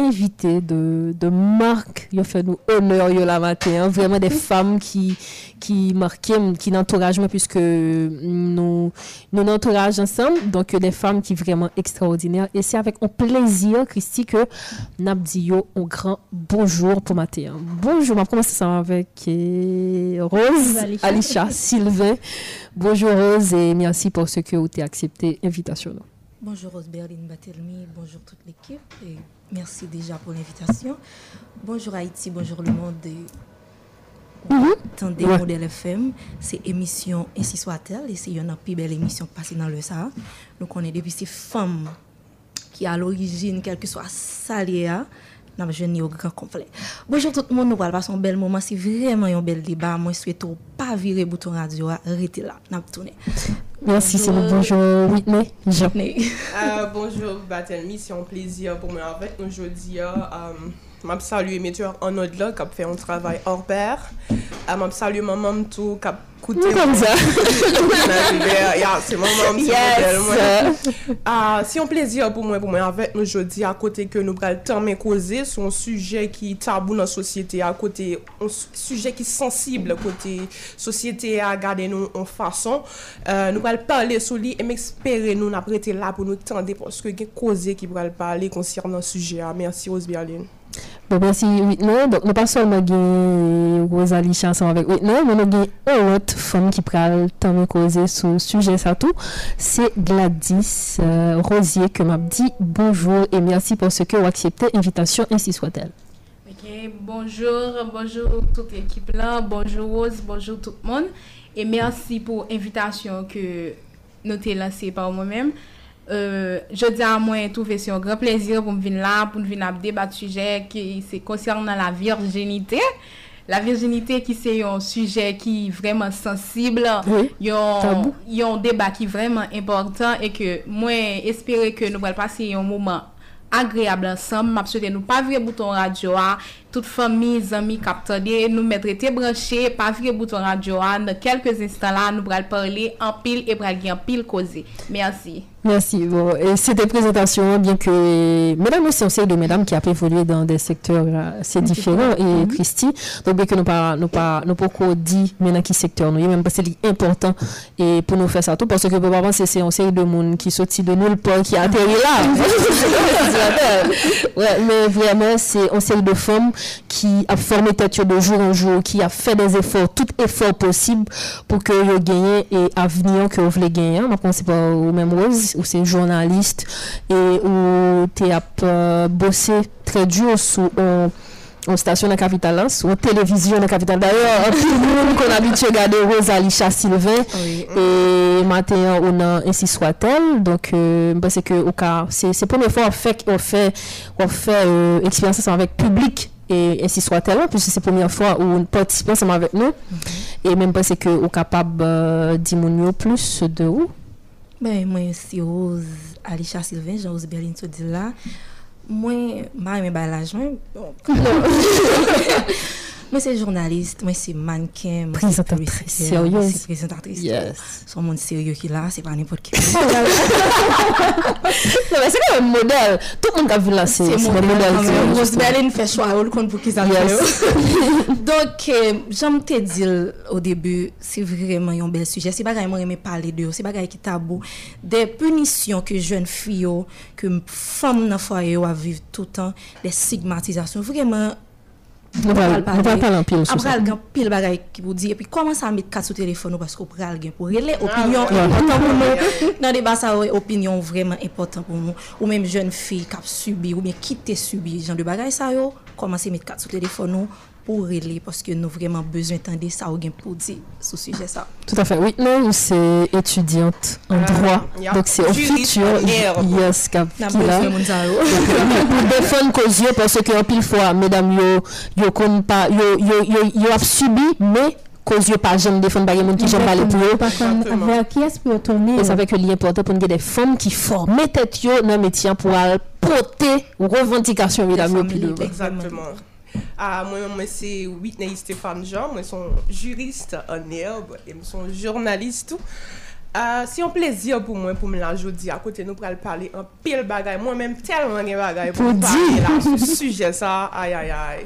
invités de, de marque. Ils ont fait nous honneur yo la matin. hein. Vraiment des femmes qui, qui marquent, qui n'entouragent puisque nous, nous entourage ensemble. Donc, des femmes qui vraiment extraordinaires. Et c'est avec un plaisir, Christy, que nous dit yo un grand bonjour pour matin. Bonjour, on va commencer ça avec euh, Rose, Alicia. Alicia, Sylvain. Bonjour Rose et merci pour ce que vous avez accepté l'invitation. Bonjour Rose Berlin Batelmi, bonjour toute l'équipe et merci déjà pour l'invitation. Bonjour Haïti, bonjour le monde. Et... Attendez Ouais. Modèle FM, c'est émission Ainsi soit-elle et c'est une plus belle émission passée dans le Sahara. Donc on est depuis ces femmes qui à l'origine, quel que soit Léa, n'a jeune au grand complet. Bonjour tout le monde, nous allons passer un bel moment. C'est vraiment un bel débat. Moi, je souhaite pas virer bouton radio, arrêtez là, n'a tourné. Merci, c'est le bonjour Whitney. Jean. Euh, bonjour, Batelmi, c'est un plaisir pour moi avec nous aujourd'hui. Euh, en fait travail Mab salye medyur anod la kap fe yon travay orber. Ah, mab salye mamam tou kap koute. Mou kom sa. Ya, se mamam, se model mwen. Si yon plezir pou mwen, pou mwen avèk nou jodi akote ke nou pral termen koze son suje ki tabou nan sosyete akote, suje ki sensible akote sosyete a gade nou an fason. Euh, nou pral pale sou li, em ekspere nou naprete la pou nou tende poske gen koze ki pral pale konsir nan suje a. Ah, Mersi Osberlin. Le. Bon, merci Whitney. Donc, nous pas seulement Rosalie chanson avec Whitney, mais nous avons une autre femme qui pral tant me causer sur le sujet ça. C'est Gladys euh, Rosier que m'a dit bonjour et merci pour ce que vous acceptez l'invitation, ainsi soit-elle. Bonjour, bonjour toute l'équipe là, bonjour Rose, bonjour tout le monde. Et merci pour l'invitation que nous t'ai lancée par moi-même. Euh, je di a mwen touve si yon gran plezir pou m vin la, pou m vin ap debat suje ki se konsernan la virginite. La virginite ki se yon suje ki vreman sensible, oui, yon, yon debat ki vreman important e ke mwen espere ke nou wèl pase yon mouman agreable ansam. M ap sote nou pa vre bouton radyo a, toute famille, amis capteurs, nous mettre été branchés, pas virer bouton radio a. Dans quelques instants là, nous allons parler en pile et pral en pile causer. Merci. Merci. Bon, et c'était présentation, bien que mesdames aussi, on sait de mesdames qui a évolué dans des secteurs euh, assez différents et Christy, donc bien que nous pas nous pas nous pas dit maintenant qui secteur nous, même parce que c'est important et pour nous faire ça tout parce que pour pas c'est une série de monde qui sorti de nulle part qui a atterri là. ouais, mais vraiment c'est une série de femmes qui a formé tête de jour en jour, qui a fait des efforts, tout effort possible pour que vous gagniez et avenir que vous voulez gagner. Je pense pas au même rose, ou c'est journaliste et où tu as bossé très dur sur une une station dans la capitale, hein, sur une télévision dans la capitale. D'ailleurs, peu de monde qu'on a habitué à regarder Rose Alicia Sylvain. Et matin, on a ainsi soit-elle. Donc, euh, je pense que c'est c'est la première fois qu'on fait, on fait, on fait euh, expérience avec public. E et ainsi soit-elle, puisque c'est la première fois où on participe ensemble avec nous. Mm-hmm. Et même parce que vous capable euh, d'immunir plus de vous. Ben, moi, c'est Rose, Alicia Sylvain, Jean-Rose Berlin, tout dit là, moi, je suis non. balage, moi, c'est journaliste, moi, c'est mannequin, moi, c'est présentatrice. Sérieuse. C'est présentatrice. Yes. C'est un monde sérieux qui là, c'est pas n'importe qui. même un modèle. Tout le monde a vu là, c'est mon modèle. c'est- Rose Berlin fait choix, on compte pour aient Yes. Donc, euh, j'aime te dire au début, c'est vraiment un bel sujet. C'est pas que moi parler de, c'est pas qui tabou. Des punitions que jeunes filles, que femmes dans le foyer vivre tout le temps, des stigmatisations, vraiment. Nous en pile Après, ça. il y a pile bagaille qui vous dit. Et puis, comment ça mettre carte sur téléphone parce qu'on pral gen pour relais Ah, opinion important pour nous. Dans des ça ouais, opinion vraiment important pour nous. Ou même jeune fille qui a subi ou bien qui t'a subi genre de bagaille ça yo, mettre carte sur téléphone nous? ou rele paske nou vreman bezwen tende sa ou gen pou di sou suje sa. Tout afe, oui, nou ou se etudiante an drwa, dok se ofitur yes, kap ki la. Pou defon kozye pwese ki an pil fwa, medam yo yo kon pa, yo yo ap subi, me koz yo pa jen defon bagye moun ki jen pale pou yo. Avwa ki es pou yo tourne. E savè ke li importe pou nou gen defon ki forme tet yo nan metyen pou al pote ou revantikasyon medam yo pi lou. Exactement. Uh, mwen mwen se Whitney Stéphane Jean, mwen son juriste an erb, mwen son journaliste tout. Ah, uh, se yon plezir pou mwen pou mwen la jodi akote nou pral pale an pil bagay mwen menm telman gen bagay pou pale la sou suje sa ay ay ay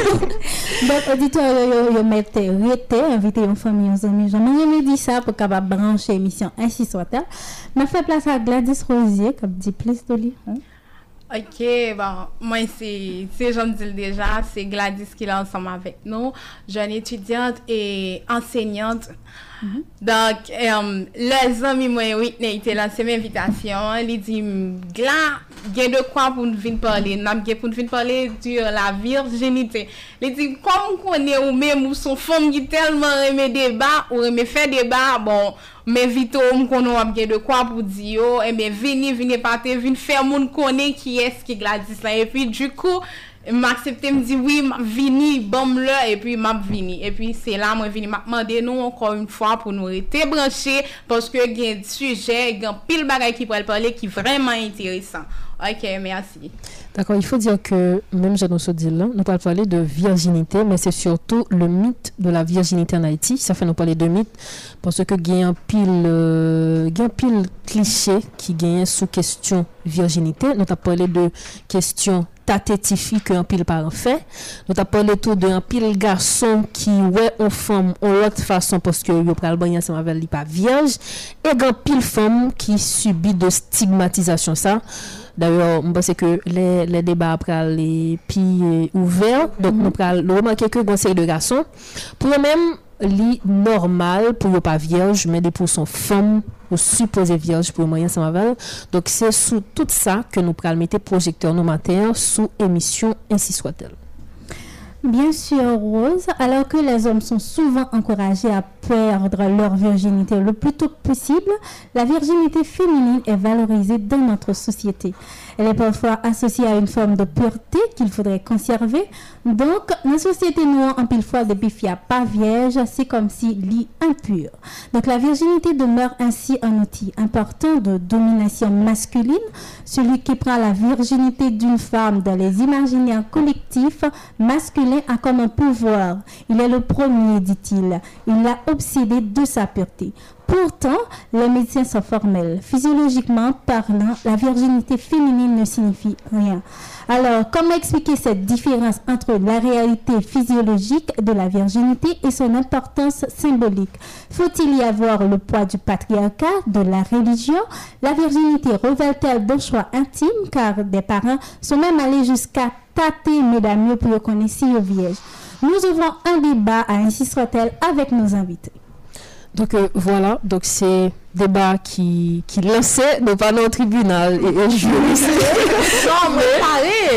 Bak bon, auditor yo yo mette rete invite yon fami yon zami jaman yon mi di sa pou kabab branche emisyon ansi swata mwen fe plas a Gladys Rosier kap di plis do li an Ok, bon, moi c'est, c'est j'en dis déjà, c'est Gladys qui est ensemble avec nous, jeune étudiante et enseignante. Donk, le zan mi mwen Whitney te lan seme invitasyon, li di, glan, gen de kwa pou nou vin parle, nam gen pou nou vin parle du la virginite. Li di, kwa mwen konen ou men mou son fom ki telman reme deba, ou reme fe deba, bon, men vito mwen konon ap gen de kwa pou di yo, e men vini, vini pate, vini fe moun konen ki eski gladis lan. E pi, du kou, m aksepte m di oui, m vini, bom le, epi m ap vini. Epi se la m vini, m ap mande nou ankon yon fwa pou nou rete branche, poske gen suje, gen pil bagay ki pou el pale ki vreman enteresan. Ok, mersi. D'accord, il faut dire que, même je nous dit là, nous allons parler de virginité, mais c'est surtout le mythe de la virginité en Haïti. Ça fait nous parler de mythe parce que il y a un pile, euh, cliché qui gagne sous question virginité. Nous avons parlé de question tatétifi que un pile parent fait. Nous avons parlé tout de un pile garçon qui ouais aux femmes en l'autre façon parce que yo pral bagner ensemble pas vierge et un pile femme qui subit de stigmatisation ça. D'ailleurs, je pense que les, les débats après les plus ouverts. Donc, nous allons remarquer que conseil de garçons, pour eux-mêmes, li normal pour eux pas vierge, mais des pour son femme ou supposé vierge pour moyen sans aval. Donc, c'est sous tout ça que nous allons mettre projecteur nos matins sous émission ainsi soit-elle. Bien sûr, Rose, alors que les hommes sont souvent encouragés à perdre leur virginité le plus tôt possible, la virginité féminine est valorisée dans notre société. Elle est parfois associée à une forme de pureté qu'il faudrait conserver. Donc, la société noire, en pile fois, depuis qu'il pas vierge, c'est comme si lit impur. Donc, la virginité demeure ainsi un outil important de domination masculine. Celui qui prend la virginité d'une femme dans les imaginaires collectifs masculins a comme un pouvoir. Il est le premier, dit-il. Il l'a obsédé de sa pureté. Pourtant, les médecins sont formels. Physiologiquement parlant, la virginité féminine ne signifie rien. Alors, comment expliquer cette différence entre la réalité physiologique de la virginité et son importance symbolique? Faut-il y avoir le poids du patriarcat, de la religion? La virginité révèle-t-elle d'un choix intime car des parents sont même allés jusqu'à tâter mesdames pour connaître si vierge? Nous ouvrons un débat à ainsi soit-elle avec nos invités. Donc euh, voilà, donc c'est débat qui, qui lançait, nous pas le tribunal et, et juriste. Non, mais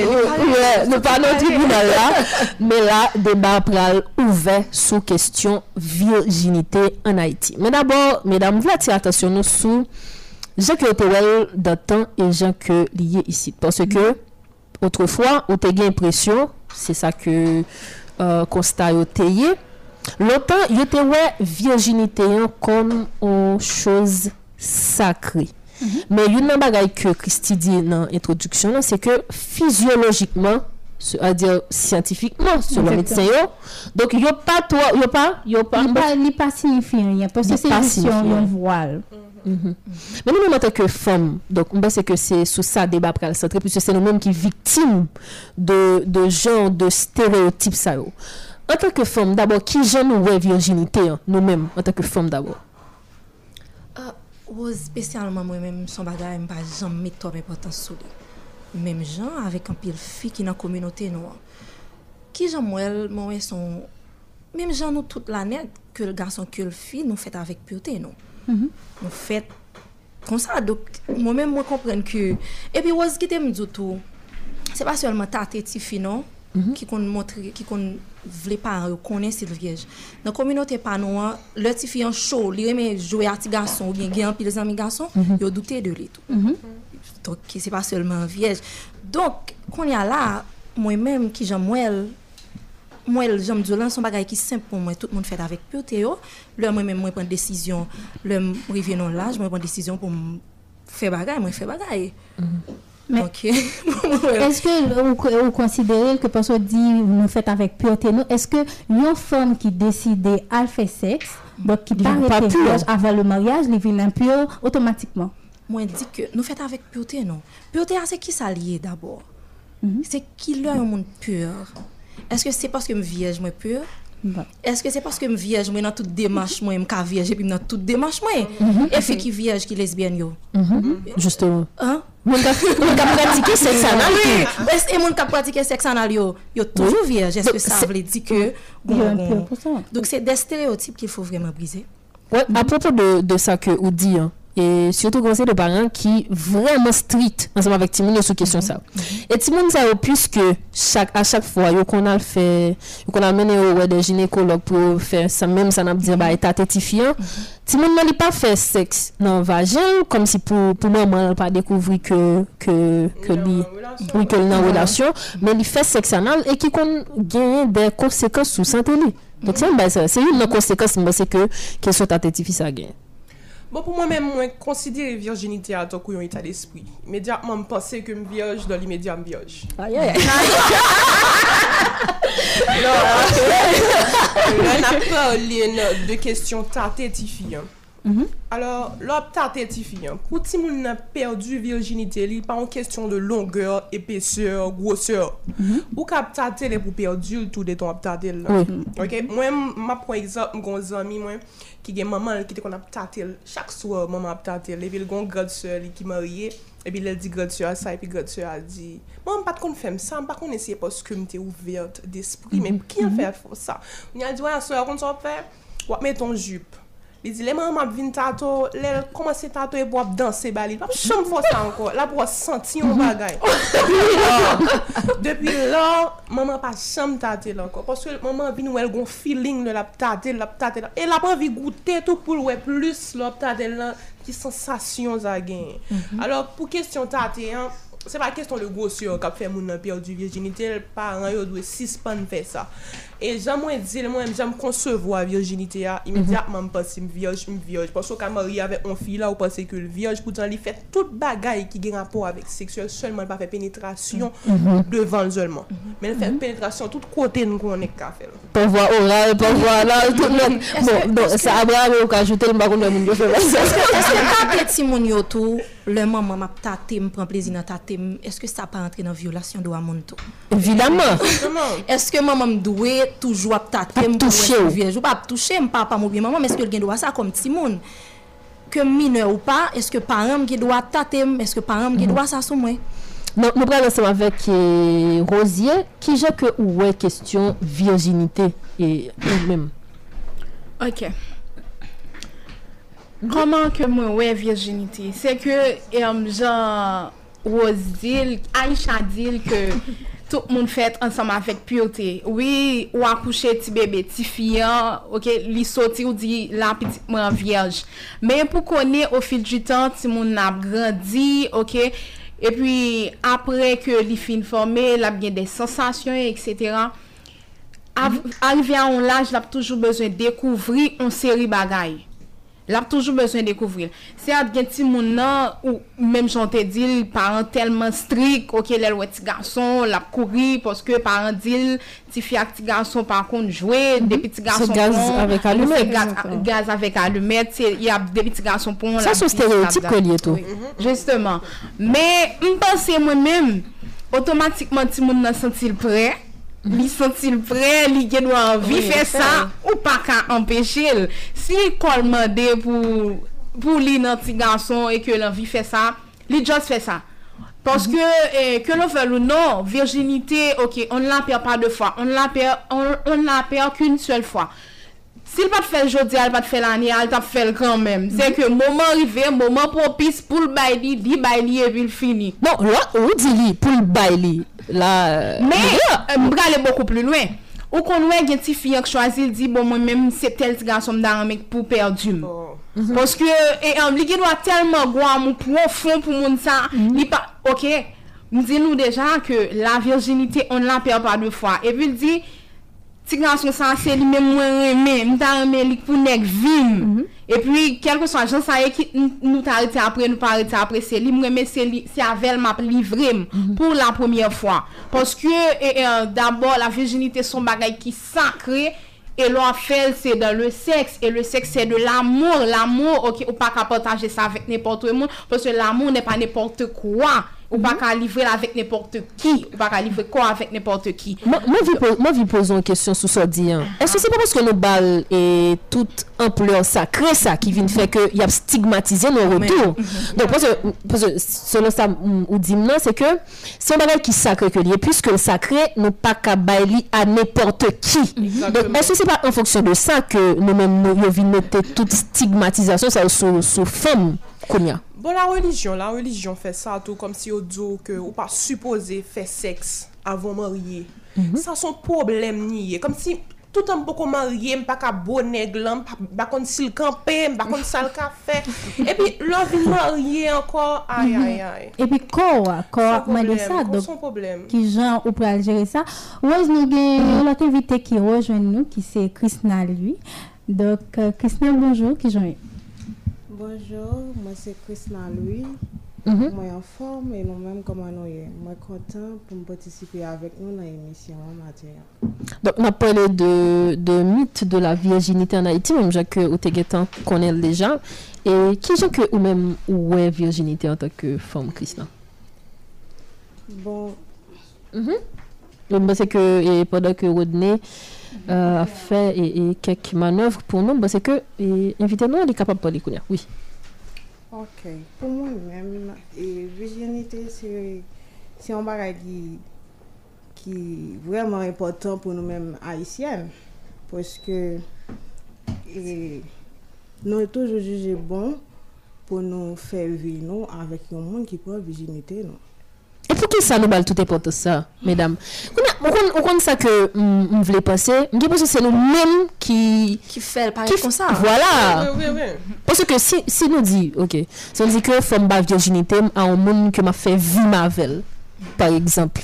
Ouais, pas tribunal là, mais là, débat pral ouvert sous question virginité en Haïti. Mais d'abord, mesdames, vous attention nous sous well dans temps et gens que liés ici. Parce que autrefois, on a eu l'impression, c'est ça que Euh, konsta uh, yo teye, lontan yo te wè virginite yon kom ou chouz sakri. Mm -hmm. Men yon nan bagay ke Kristi di nan introduksyon nan, se ke fizyologikman, à dire scientifiquement sur le médecin donc yo pas toi yo pas yo pas. Il pas signifie rien parce que c'est un voile. Mm -hmm. Men nou mwen mwen teke fom Donk mwen se ke se sou sa deba pral sentre Pwese se nou mwen ki viktim De, de jan, de stereotip sa yo. An teke fom dabo Ki jan nou we virginite nou men An teke fom dabo uh, Ou spesyalman mwen men Son bagay mwen pa jan meto mwen potan sou li Même gens avec un pile fille qui dans la communauté noire. Qui j'aime moi, moi son même gens nous toute la net que le garçon que le fille nous fait avec pureté. Mhm. Nous fait comme ça donc moi-même moi comprendre que et puis Rose qui du tout. C'est pas seulement tâter ti fille non. qui qu'on montre qui qu'on voulait pas reconnaître s'il vierge dans la communauté pas nous hein, le petit fille en chaud il aimait jouer à petit garçon ou bien gain pile amis garçons Mhm. il douté de lui tout donc c'est pas seulement vierge donc qu'on y a là moi-même qui j'aime moi moi j'aime là son bagage qui simple pour moi tout le monde fait avec pureté là moi même moi prendre décision le rivier non l'âge moi prendre décision pour faire bagage moi faire bagage Mais- donc Est-ce que vous, considérez que parce qu'on dit nous faites avec pureté, est-ce que une femme qui décide à faire sexe, donc qui Il paraît pas pure. avant le mariage, les vient impure automatiquement? Moi, dit que nous faisons avec pureté, non? Pureté, c'est qui ça lié d'abord? Mhm. C'est qui un monde pur? Est-ce que c'est parce que je suis vierge, moi pur? Est-ce que c'est parce que je suis vierge, moi dans toute démarche, moi je suis vierge, et puis dans toute démarche, moi? Mhm. Et fait qui vierge, qui lesbienne, yo? Justement. Hein? Moun ka moun ka pratike seks anal Oui, gens qui pratiquent sexe anal, yo, yo toujours vierge. Est-ce que ça veut dire que... Bon. Donc c'est des stéréotypes qu'il faut vraiment briser. Ouais, à propos de, de ça que vous dit, hein, et surtout conseil de parents qui vraiment strict ensemble avec Timon sur question ça. Et Timon ça au plus que chaque à chaque fois yo qu'on a fait qu'on a mené au des gynécologues pour faire ça même ça n'a dit bah état tétifiant. Timon n'a pas fait sexe dans vagin comme si pour pour maman pas découvrir que que que lui oui que dans relation mais il fait sexe anal et qui qu'on gagne des conséquences sur santé. lui. Donc c'est une conséquence mais c'est que question tête ça gagne. Bon, pou mwen men mwen konsidere virginite a tokou yon etat d'espri. Medyatman mpense ke m vyoj, do li medya m vyoj. Aye, aye. Non, ren ap parlen de kestyon tate ti fiyan. Alors, lop tate ti fiyan, pou ti moun nan perdu virginite li, pa an kestyon de longeur, epeseur, groseur. Mm-hmm. Ou kap tate le pou perdu, tout de ton ap tate le. Ok, mwen m ap pon egzap m kon zami mwen. ki gen maman ki te kon ap tatel, chak swa maman ap tatel, epi l gon gradsyo li ki marye, epi l el di gradsyo a sa, epi gradsyo a di, mwen pat kon fèm sa, mwen pat kon esye poske mte ouverte d'esprit, men ki an fè fò sa? Mwen a di, wè, swa kon so fè, wap meton jup, Li di le man ap vin tato, le komanse tato e pou ap danse bali. Pap chanm fwa sa anko, la pou ap senti yon bagay. Depi la, maman pa chanm tate lanko. Paske maman vin wèl gon feeling le lap tate, lap tate lanko. E la pa vi goute tout pou wè plus lap tate lanko ki sensasyon zagen. Mm -hmm. Alors pou kestyon tate an, se pa kestyon le gosyo kap fe moun nan piyo du virginite, paran yo dwe sispan fe sa. E jan mwen dil mwen, jan m konsevo a virjinite ya, imediatman m pasi m vyoj, m vyoj. Paso ka mori ave on fi la ou pasi ke l vyoj, poutan li fet tout bagay ki gen rapor avek seksuel, selman pa fe penetrasyon devan zolman. Men fe penetrasyon tout kote nou konen ka fel. Pavwa oral, pavwa lal, tout men. Bon, don, sa abra mwen ou ka ajoute l bagoun nan moun yo fe mwen sa. Eske pa plet si moun yo tou, le maman ap tate m pren plezi nan tate m, eske sa pa entre nan violasyon do a moun tou? Evidemment. Eske maman m douwe toujou ap tate m pou viej ou pa ap touche m papa m ou bien maman, men eske gen do a sa kom ti moun. Ke mine ou pa, eske param gen do a tate m, eske param gen do a sa sou mwen. Nou pral ansem avèk Rosier, ki jè ke ouè kestyon virginite e ou mèm? Ok. Koman ke mwen ouè virginite? Se ke, jè, Rosier, Aisha dil ke... tout moun fèt ansama avèk pyote. Oui, ou akouche ti bebe, ti fiyan, ok, li soti ou di la piti mwen vyej. Men pou konè ou fil du tan ti moun ap grandi, ok, epi apre ke li fin formè, la bie de sensasyon, etc. Av, mm -hmm. Arrive a on laj, la pou toujou bezwen dekouvri on seri bagay. Lap toujou bezwen dekouvril. Se at gen ti moun nan, ou menm chante dil, paran telman strik, ok lèl wè ti gason, lap kouri, poske paran dil, ti fiak ti gason par kon jwè, mhm. depi ti gason pon, se gaz avèk alumet, gaz avèk alumet, se y ap depi ti gason pon, sa sou stereotip kon liye tou. Justement. Me, mpense mwen menm, otomatikman ti moun nan sentil prey, li sentil pre, li genwa anvi, oui, fè sa, ou pa ka empèchil. Si kol mande pou, pou li nan ti ganson e ke l'anvi fè sa, li just fè sa. Paske, mhm. eh, ke nou fèl ou non, virginité, ok, on la pèr pa de fwa, on la pèr, on, on la pèr k'un sèl fwa. Sil pat fèl jodi al pat fèl anye al tap fel kan men. Se ke mouman rive, mouman propis pou l bay li, li bay li epi l fini. Bon, lwa, ou di li pou l bay li? La... Men, mbra le bokou pli lwen. Ou kon wè gen ti fiyan k chwazi l di, bon mwen mèm se tel ti gansom dan amek pou perdi m. Poske, e an li gen wè telman gwa mou profon pou moun sa, li pa, ok, m di nou deja ke la virginite on la per pa dwe fwa. E pi l di, Ti ganson san se li men mwen reme, mwen ta reme li pou nek vim. Mm -hmm. E pi, kelke son jan sa ye ki nou ta rete apre, nou pa rete apre se li, mwen reme se li, se avel map livrem mm -hmm. pou la premier fwa. Poske, e, e, e d'abord, la virginite son bagay ki sakre, e lo a fel se dan le seks, e le seks se de l'amour, l'amour, ok, ou pa ka potaje sa vek nepote moun, poske l'amour ne pa nepote kwa. Ou pa ka livre la vek neporte ki. Ou pa ka livre kwa avek neporte ki. Mwen vi pozon kèsyon sou sa di an. Eso se pa pwoske nou bal e tout ampleur sa, kre sa ki vin fè ke y ap stigmatize nou retou. Don pwoske, selon sa ou di mnen, se ke se yon bagay ki sakre ke liye, pwiske sakre nou pa ka bay li a neporte ki. Don eso se pa an fonksyon de sa ke nou men nou yo vin mette tout stigmatizasyon sa sou fèm konya. Bon, la religion, la religion fè sa tou kom si yo dzo ke ou pa suppose fè seks avon marye. Mm -hmm. Sa son problem niye. Kom si tout an pou kon marye, m pa ka bonèk lan, m pa kon sil kampè, m pa kon sal ka fè. E pi lò vi marye anko, ay ay ay. E pi kor, kor, man de sa. Son problem. Ki jan ou pral jere sa. Wèz nou gen lote vite ki rojwen nou ki se Krishna lui. Dok Krishna, bonjou ki jan yon. Bonjour, moi c'est Krishna Louis. Mhm. Moi en forme et nous-mêmes comment nous est? Moi content pour me participer avec nous dans l'émission en matière. Donc, on a parlé de, de mythe de la virginité en Haïti, même Jacques Otegetan connaît déjà. Et qui est que ou même où est virginité en tant que femme Christina Bon, Donc, bah, c'est que et pendant que Rodney a fait et, quelques manœuvres pour nous, bah, c'est que et, invitez-nous, on est capable de parler. Oui. ok. Pour moi-même, virginité, c'est un bagage qui, est vraiment important pour nous-mêmes haïtiennes. Parce que nous avons toujours jugé bon pour nous faire vivre nous, avec un monde qui prend virginité. Non? E pou ki sa nou bal tout e poto sa, medam? Ou kon sa ke m vle pase, m di pose se nou men ki... Ki fel pare kon sa. Voilà. Oui, oui, oui. Pose ke si nou di, ok, se nou di ke fom ba virginite m a ou moun ke ma fe vi mavel. par exemple.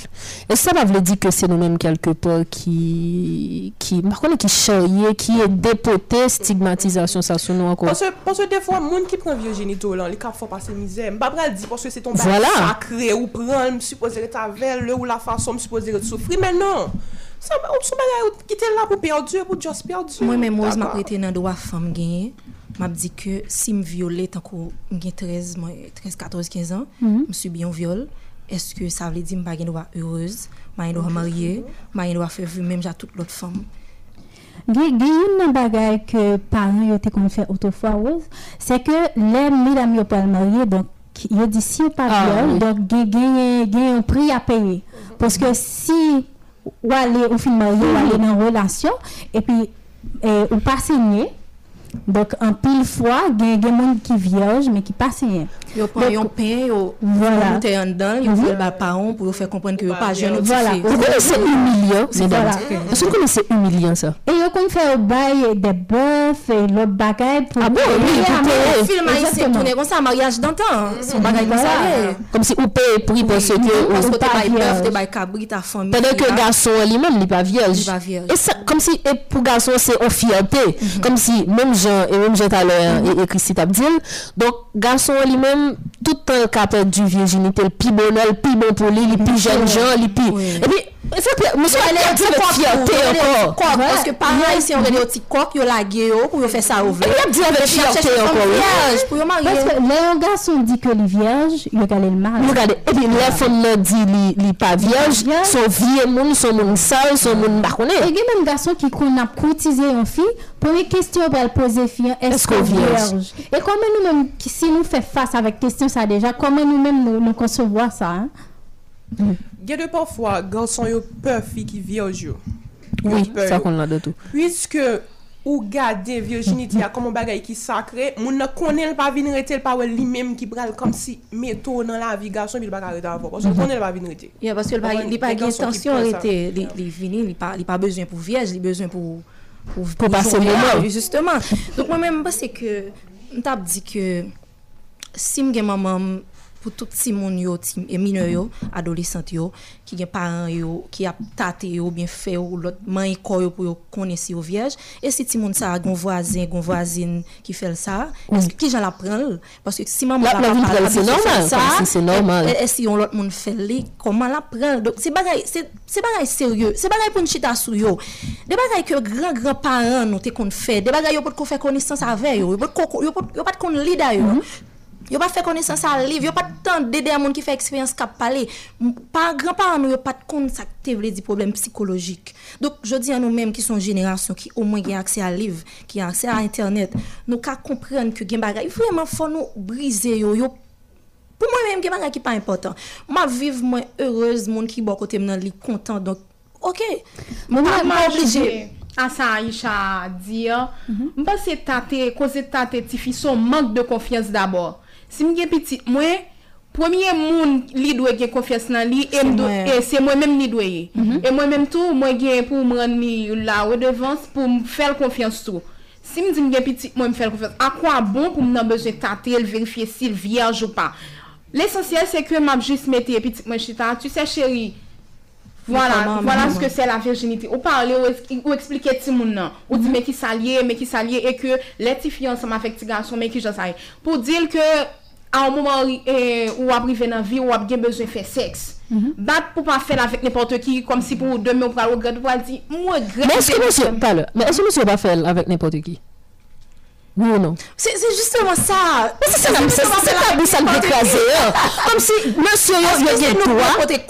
Et ça va veut dire que c'est nous-mêmes quelque part qui qui qui charrier, qui est dépoté stigmatisation ça sur nous encore. Parce, parce que des fois monde qui prend vieux génitaux là, les cas font passer misère. Pas pas dit parce que c'est ton voilà. sacré ou prendre supposer ta le ou la façon supposer souffrir mais non. Ça va on se qui était là pour perdu pour juste perdu. Moi même moi m'a prêté dans droit femme gagner. m'a dit que si me violer tant que 13 13 14 15 ans, mhm. me mm -hmm. subis un viol. Eske sa vle di m pa gen doa heureuse, ma gen doa marye, ma gen doa fe vu menm ja tout lot fam. Gen gen yon nan bagay ke paran yo te kon fè autrefois wèz, se ke lè midam yo pral marye, donk yo di si yo pa Ah, viol, oui. donk gen yon pri a paye. Paske si ou ale ou fin marye, ou ale nan relasyon, epi eh, ou pa senye, donk an pil fwa gen gen moun ki vierge, men ki pa senye. Yo pran yon pen, yo monte yon dan, yo Mhm. fèl bal paon pou yo fè kompren ke yo pa jen Voilà. ti Vous connaissez humiliant, mesdames Voilà. Est-ce que vous connaissez humiliant ça? E yo kon fè ou bay de bœuf, e lo bagay pou... Ah bon, oui, ah, Film a kon sa, mariage d'antan, son bagay kon sa Voilà. le. Comme si ou ou te vierge. te bay kabri, ta fami. Pendant que le garçon lui-même n'est pas vierge. Il pas vierge. Et ça, comme si et pour garçon c'est en fierté. Comme si même Et même Jean tout à l'heure et, Christy t'a dit. Donc garçon lui-même tout le temps capable du virginité, le bonheur, le plus bon pour lui, le plus jeune Jean, le plus. Ça monsieur elle a ti kok fierté yo encore? Parce que par là, ici, on rele yo ti kok, yo la ge yo, pou yo fè sa ou vle. Et il a dit avec a fierté encore, pou yo Parce que le garçon dit que les vierges, il a le mal. Et puis les femmes là dit li, li pas vierge, son vieux monde, son monde sale, son monde pas Et il y a même garçon qui qu'on a courtisé une fille, première question pour elle poser fille, est-ce qu'on vierge? Et comment nous-mêmes, qui- si nous fait face avec question ça déjà, comment nous-mêmes nous, nous concevons ça hein? Mm. Gede pafwa, ganson yo pe fi ki vyoj yo. Oui, sa kon lan de tou. Pwiske ou gade vyojiniti a komon bagay ki sakre, moun na konen l pa vin rete l pa wè li menm ki bral kom si meto nan la vi ganson bil baka rete avon. Pwiske konen l pa vin rete. Ya, paske li pa gen tansyon rete, li vini, li pa bezwen pou vyej, li bezwen pou pou pase mouman. Justement. Donk mwen menm ba se ke, mtap di ke sim gen mamam pour tout si moun yo, ti, mineur yo, adolescent yo, ki gen parents yo, ki ap tate yo, bien fait yo, lot man yi ko yo pou yo konen si yo vierge, et si ti moun sa, gon voisin, gon voisine ki fel sa, est-ce que ki jan la? Parce que si maman La- la la c'est normal, ça, c'est normal. et- et si yon lot moun li, koman la pran? Donc, se bagay, se bagay serye, se bagay pou n chita sou yo. De bagay ke gran gran paran nou te kon fè, de bagay yo pot kon fè konesans avè yo, yo kon- yo pat kon li da Yo pa fè konesans a liv, yo pa tan dede a moun ki fè eksperyans kap pale. Pa gran pa an nou yo pat kon sa te vle di problem psikologik. Dok, je di an nou menm ki son jenerasyon ki ou mwen gen akse a liv, ki gen aksè a internet, nou ka kompren ke gen bagay. Vreman fò nou brize yo, yo pou mwen menm gen bagay ki pa important. Ma viv mwen heureuse, moun ki bo kote mnen li kontan, donk, ok, mwen mwen oblige. Asa Aisha di, mwen se tate, koze tate ti fi son mank de konfians d'abord. si mwen gen pitit mwen, premier moun li dwe gen konfians nan li, e se mwen menm li dwe ye. Mm -hmm. E mwen menm tou, mwen gen pou mwen ni la redevans pou m fel konfians tou. Si m di m gen pitit mwen m fel konfians, A kwa bon pou m nan bezwen tate, el verifiye si l vierj ou pa. L'esensyel se ke m ap jist mette pitit mwen chita. Tu se chéri, Voilà, voilà ce que c'est la virginité. Ou parler, ou, ex- ou expliquer ti moun nan. Ou di mais qui s'allier, mais qui s'allier, et que les ti filles ensemble avec mais qui j'en sais. Pour dire que, à un moment eh, où nan vie, besoin faire sexe. Bat pou pa faire avec n'importe qui, comme si pour demain regret, moi regret. Mais est-ce que monsieur, mais est-ce que monsieur va faire avec n'importe qui? Oui ou non? C'est c'est justement ça. Mais c'est ça, c'est c'est ça la ça le Parce il que y c'est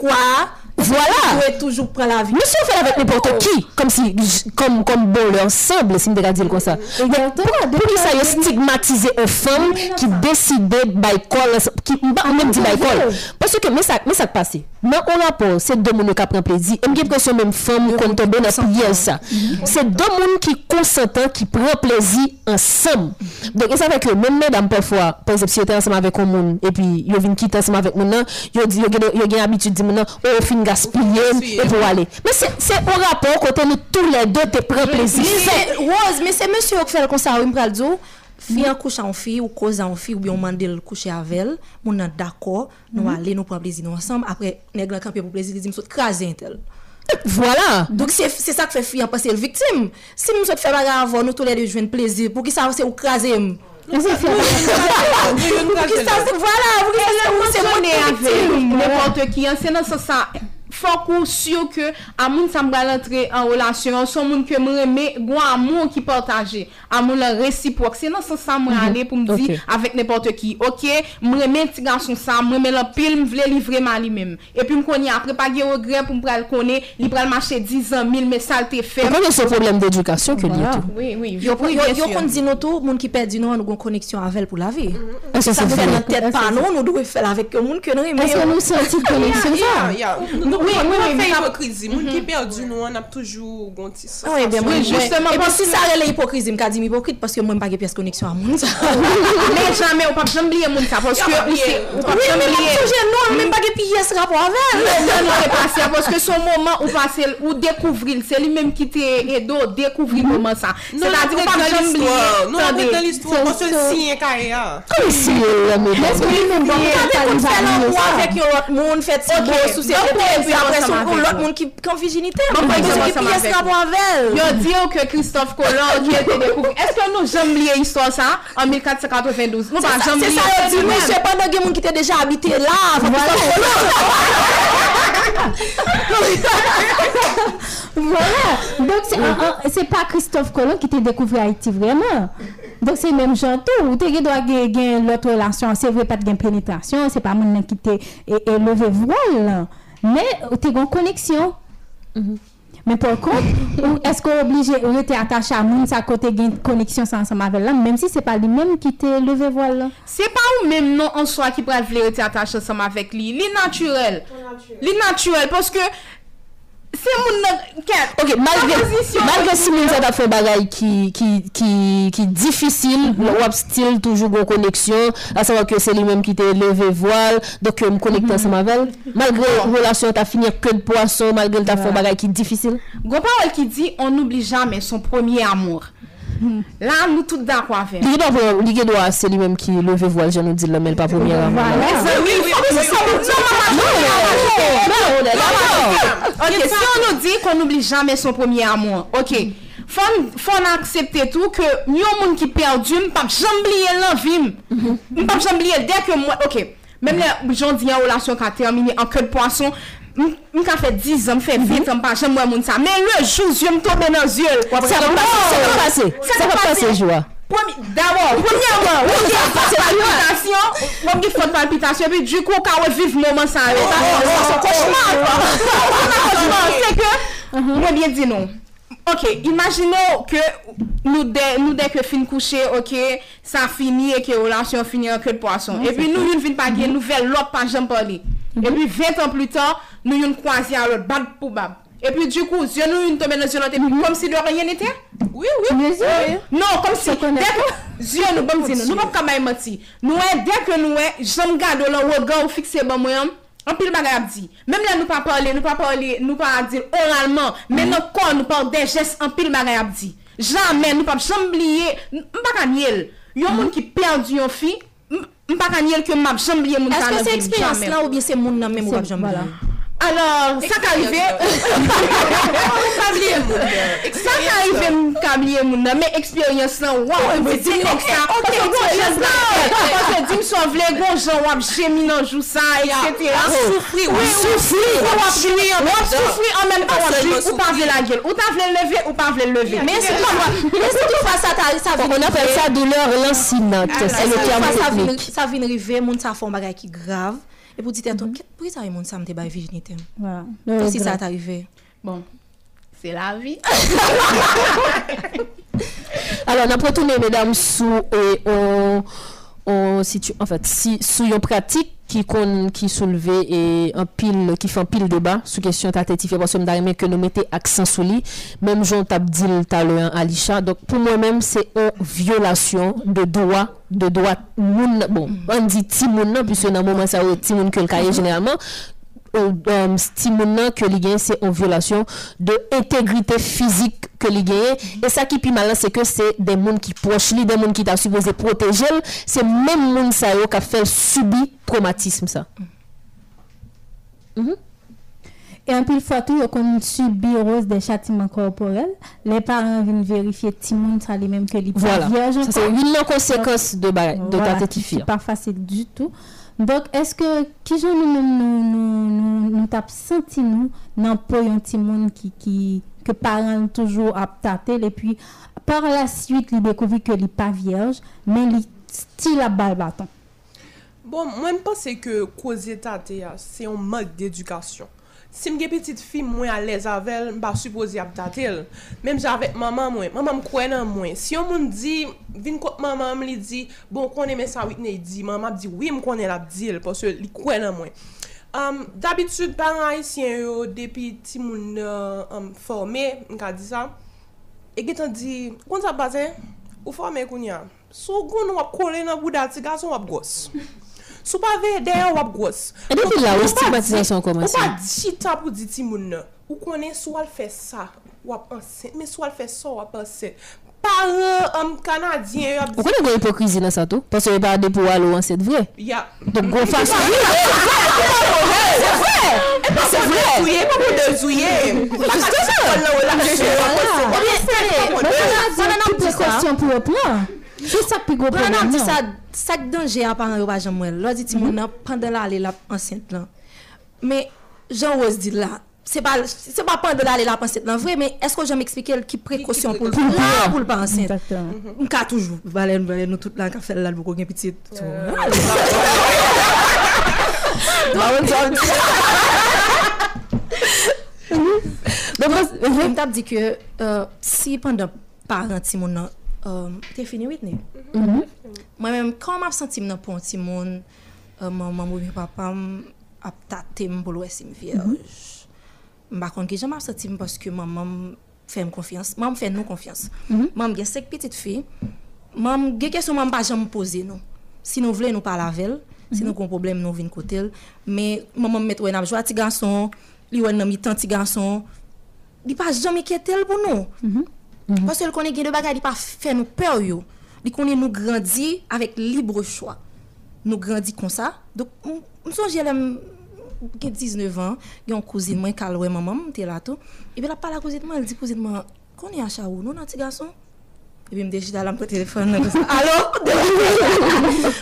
a nous Voilà. Vous toujours prendre la vie. Monsieur fait avec n'importe qui, comme si, comme, comme bon leur semble, si me dire comme ça. Pour, qui ça stigmatiser une femme qui décide by call, qui, pas même dit by call. Parce que, mais ça, mais ça passe. Mais on rapport, c'est deux monde qui prennent plaisir. Et j'ai l'impression même femme, qu'on tombe dans ce piège ça. C'est deux monde qui consentent, qui prennent plaisir ensemble. Donc, et ça fait que même mesdames, parfois, par exemple, si êtes ensemble avec un monde, et puis, vous venez quitter ensemble avec mon vous dit, vous avez l'habitude de dire, oh, fin gaspiller, et pour aller. Mais c'est un rapport côté nous tous les deux te prend plaisir. Mais C'est- c'est Rose, mais c'est monsieur qui fait le conseil, il me pral dire, Fille en couche en fille ou cause en fille ou bien on mande le coucher avec elle, mon nan d'accord, nous Mhm. aller nous prendre plaisir nous ensemble après nèg la camper pour plaisir, dit me saute craser un tel. Voilà. Donc c'est c'est ça que fait fille en passer le victime. Si nous saute faire bagarre avant nous tous les deux joindre plaisir pour qui ça c'est ou craser. Pour qui ça c'est voilà, pour qui ça c'est c'est moi mon victime. avec n'importe Fok ou syo ke a moun sa m bral entre en relasyon, son moun ke m reme, gwa a moun ki portaje, a moun la resipwok. Se nan san sa m rale pou m di, okay. avèk nepote ki, ok, m reme ti ganson sa, m reme la pil, m vle li vreman li mèm. E pi m konye apre pa ge regre pou m bral konye, li bral mache 10 an, 1000, me salte fe. Mwen yon se problem d'edukasyon ke li etou. Oui, oui. Yo kon di nou tou, moun ki perdi nou an nou gon koneksyon avèl pou la vi. Sa nou fè nan tèt pa nou, nou dwe fèl avèk yon moun ke nou. Mwen se nou senti koneksyon sa. Mwen fè hipokrizi, moun ki perdi nou an ap toujou gonti sa. E pi si sa rele hipokrizi, mka di m hipokrit paske mwen bagye piyes koneksyon a moun sa. Men chanme, ou pap jambliye moun ka poske ou pap jambliye. Non, mwen bagye piyes rapor avèl. Non, non, e pase, poske son mouman ou pase ou dekouvril, se li menm ki te edo dekouvril mouman sa. Se la di ou pap jambliye. Non, mwen pek nan l'histoire, mwen se sinye kare ya. Kome sinye? Mwen se sinye. Mwen se sinye. Mwen se sinye. Mwen se sinye. Mwen se sinye. Avec un autre monde, fait si Ok. beau sous ses Donc, têtes, et puis pour après exemple, son avec l'autre vous. monde qui en virginité. Bon, Moi, par pas exemple, gen ensemble pièce avec rapport avec. Yo dire que Christophe Colomb qui était découvert. Est-ce que nous jamais oublié l'histoire ça en 1492? Nous pas C'est gen moun Voilà. Donc, pas Christophe Colomb qui t'a découvert Haïti vraiment. Donc, c'est même genre tout. Ou t'es doit gagner l'autre relation. C'est vrai, pas de gain pénétration. C'est pas mon qui t'a é- élevé voile. men te gon koneksyon. Mm -hmm. Men pou kont, ou esko oblige ou yo te atache a moun sa kote gen koneksyon sa ansam avel la, menm si se pa li menm ki te leve voal la. Se pa ou menm non answa ki pral vle yo te atache ansam avek li, li naturel. Li naturel, poske Se moun nan ket. Ok, malge si moun sa ta fè bagay ki difisil, mhm. wap stil toujou goun koneksyon, asawa ke se li menm ki te leve voal, dok yo m konekte mhm. sa mavel. Malge bon. relasyon ta finir ke d'poason, malge ta fè bagay ki difisil. Goun pa wèl ki di, on n'oubli jamè son premier amour. La nou tout da kwa fe. Li gen do a se li menm ki leve voal jan nou di la men pa pou mi an. Ok, si on nou di kon oubli jamen son pomi amon. Ok, fon aksepte tou ke nyon moun ki perdi mpap jambliye lan vim. Mpap jambliye dek yo mwen. Ok, menm le joun di an ou la sou ka termine an ke de poason. Mwen ka fè 10 an, mwen fè 20 an, pa jèm mwen moun sa. Men le jou, jèm tobe nan zyol. Sa pa pase, sa pa pase jwa. D'abord, premièrement, ou gen fote palpitasyon, ou gen fote palpitasyon, pi du kou ka ou viv mouman sa. Sa son koshman. Sa son koshman, se ke, mwen bien di nou. Ok, imagino ke nou dek de ke fin kouche, ok, sa fini e ke relasyon fini an ke de poason. E pi nou yon fin pagye nouvel lop pa jampan li. E pi 20 an plus tan, nou yon kwazi an lot, bad pou bab. E pi du kou, zyon nou yon tombe nan zyon lote, kom si de ranyen ete? Oui, oui. Non, kom si, dek zyon nou bom zyon nou, nou bom kamay mati. Nou e dek nou e, jom gado lan wot ga ou fikse ban mwen yon, Anpil bagay ap di. Mem la nou pa parle, nou pa parle, nou pa a dir oralman, men nou kon nou pa ou de jes anpil bagay ap di. Jamen, nou pa jambliye, mpa kanyel. Yon moun ki perdi yon fi, mpa kanyel ke mpa jambliye moun kanan. Eske se eksperyans la ou bien se moun nan men mpa jambliye? Alors, sa ka rive, sa ka rive m kabliye moun nan, men eksperyans nan waw, m veti kok sa, pwese goun jen nan, pwese di m son vle goun jen wap jemi nan jou sa, etc. Wap soufri, wap soufri, wap soufri, wap soufri, an men pa wap jemi, ou pa vle la gel, ou ta vle leve, ou pa vle leve. Men se kon wap, men se tou fa sa ta, sa vin rive. On apel sa douleur lansinante, se le term teknik. Sa vin rive, moun sa fon bagay ki grav. Et pour dire, attends, pourquoi ça arrive sa m'te bay virginité? Voilà. Qu'est-ce qui ça t'arrive? Bon, c'est la vie. Alors, on a retourné, mesdames, sous et on, on situ- en fait, si, sous une pratique qui kon, qui soulevait et un pile, qui fait un pile débat sous question tentative parce que aimé que nous mettons accent sur lui. Même Jean t'a dit tout à l'heure, Alisha. Donc, pour moi-même, c'est une violation de droit, de droit, moun, bon, on dit ti moun nan, puisque dans le moment, ça, ti moun que le cahier généralement, euh, stimulant que les gagne c'est une violation de intégrité physique que les gagne. Et ça qui puis malin c'est que c'est des gens qui proches des gens qui t'a supposé protéger c'est même monde ça qui a fait subi traumatisme ça. Mhm. Et en pile fois tout, qu'on subit rose des châtiments corporels, les parents viennent vérifier ti moun ça les mêmes que les voilà. c'est une des conséquences de de Voilà, pas facile du tout. Dok, eske ki joun nou mèm nou, nou, nou, nou tap senti nou nan pou yon ti moun ki, ki ke paran toujou ap tatel e pi par la suite li dekouvri ke li pa vierj men li stil ap bay baton. Bon, mwen mpase ke koze tate ya, se yon mak d'edukasyon. Si mge petit fi mwen alèz avèl, mba supozi ap tatèl. Mèm javèk maman mwen, maman mkwen nan mwen. Si yon moun di, vin kop maman m li di, bon konen mè sa witne di, maman ap di, oui mkonè konen ap di el, pòsè li kwen nan mwen. Um, D'abitude, paran haisyen yo, depi ti moun uh, um, formè, mka di sa, e getan di, kon sa bazen, ou formè koun ya, sou goun wap kole nan bouda ti gason wap gos. Sou pa ve deyan wap gos. Et depuis là, où Ou pa stigmatisation di- commence? Ou pa di chita pou di ti moun nan. Ou konen sou al fè sa, wap ansen. Men sou al fè sa, wap ansen. Par um, kanadyen yo ap Ou konen gwen hypocrisie dans ça tout parce que pas de pour aller en cette vrai Ya. donc gros face C'est vrai! E pa pou de zouye, pa pou de zouye. Pa ka ti kon nan wala jè Ça n'a pas de question pour reprendre. C'est Se sa pi go problem nan? Pwè nan ti sa, sak denje aparan yo pa jan mwen. Lò di ti moun nan, pandan la ale la ansent lan. Me, jan wos di la, se pa, se pa pandan la ale la ansent lan vre, me esko jan m'eksplike el ki prekosyon pou l pou l'pa ansent. Mka toujou. valen valen nou tout la ka fel la boko gen pitit. Mwen. Mwen tap di ke, si pandan paran ti moun nan, euh, te fini Whitney? Mwen men, kan m ap senti m nan pon ti moun, euh, maman mou mi papa m ap tate m pou m ki ap senti m paske maman fè m konfians. Maman fè nou konfians. Mhm. Maman gen sek petit fi. Maman gen kesyon pa pose nou. Si nou vle nou pa lavel. Si nou kon problem nou vin kotel. Me maman met wè nan jwa ti ganson. Li wè nan mi tan ti ganson. Li pa jam eketel pou nou. Paske l konen gen de bagay li pa fè nou pèr yo. Li konen nou grandi avèk libre chwa. Nou grandi kon sa. Dok m m sonje lèm gen 19 an, gen yon kouzine mwen kalwe maman, te la tou. E bi la pala kouzine mwen, el di kouzine mwen, konen a chawou, nou nan ti gason? E bi m deji dalam pou telefon. nan kon sa. Alo?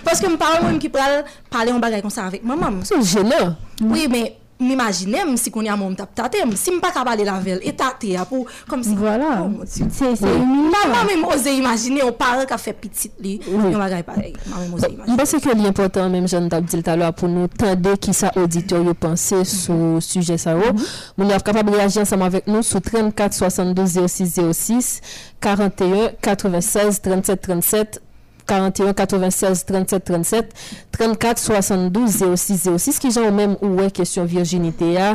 Paske m parle ki pral pale yon bagay kon sa avèk maman. Son jene. Oui, men m'imaginem si konen a moun tap tatem. Si m pa kabale lavel, e tate ya pou, kom si. Voilà. Oh, mon. C'est c'est Oui. Maman mèm ose imagine, yon pare ka fe pitit li, yon bagay parey. Maman mèm ose imagine. Mwen se ke li important menm jan tap dil talwa pou nou tende ki sa auditor yo panse sou suje sa yo. Moun yav kapab reagi ansam avek nou sou 34 62 06 06 41 96 37 37 41 96 37 37 34 72 06 06 ki jan ou menm ouwe kesyon virginite ya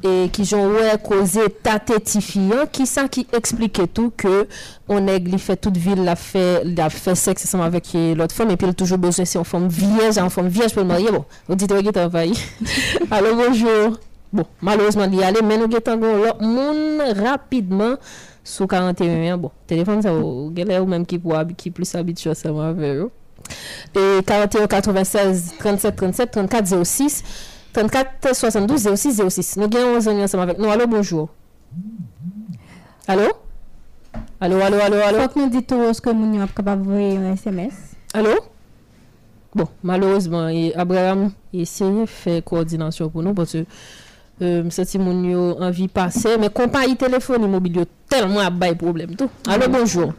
e ki jan ouwe koze tatetifiyan ki sa ki explike tou ke on li fait toute ville la fait la fait sexe ensemble avec l'autre femme et puis elle a toujours besoin c'est une femme vierge en femme vierge pour le marier. Bon auditeur qui travaille alors bonjour. Bon malheureusement il y aller mais nous avons l'autre monde rapidement sous 41 bon téléphone ça galère ou même qui pour qui plus habitué ça moi avec et 41 96 37 37 34 06 34 72 06 06 nous gagnons on ensemble avec nous. Allô bonjour. Allô? Allô allô allô allô? Faut que nous dites ce que nous sommes capable d'envoyer un SMS allô? Bon malheureusement Abraham essaye de faire coordination pour nous parce que euh, je sens mon yo envie passer, mais compagnie téléphone immobilier tellement à bail problème tout. Allô, bonjour.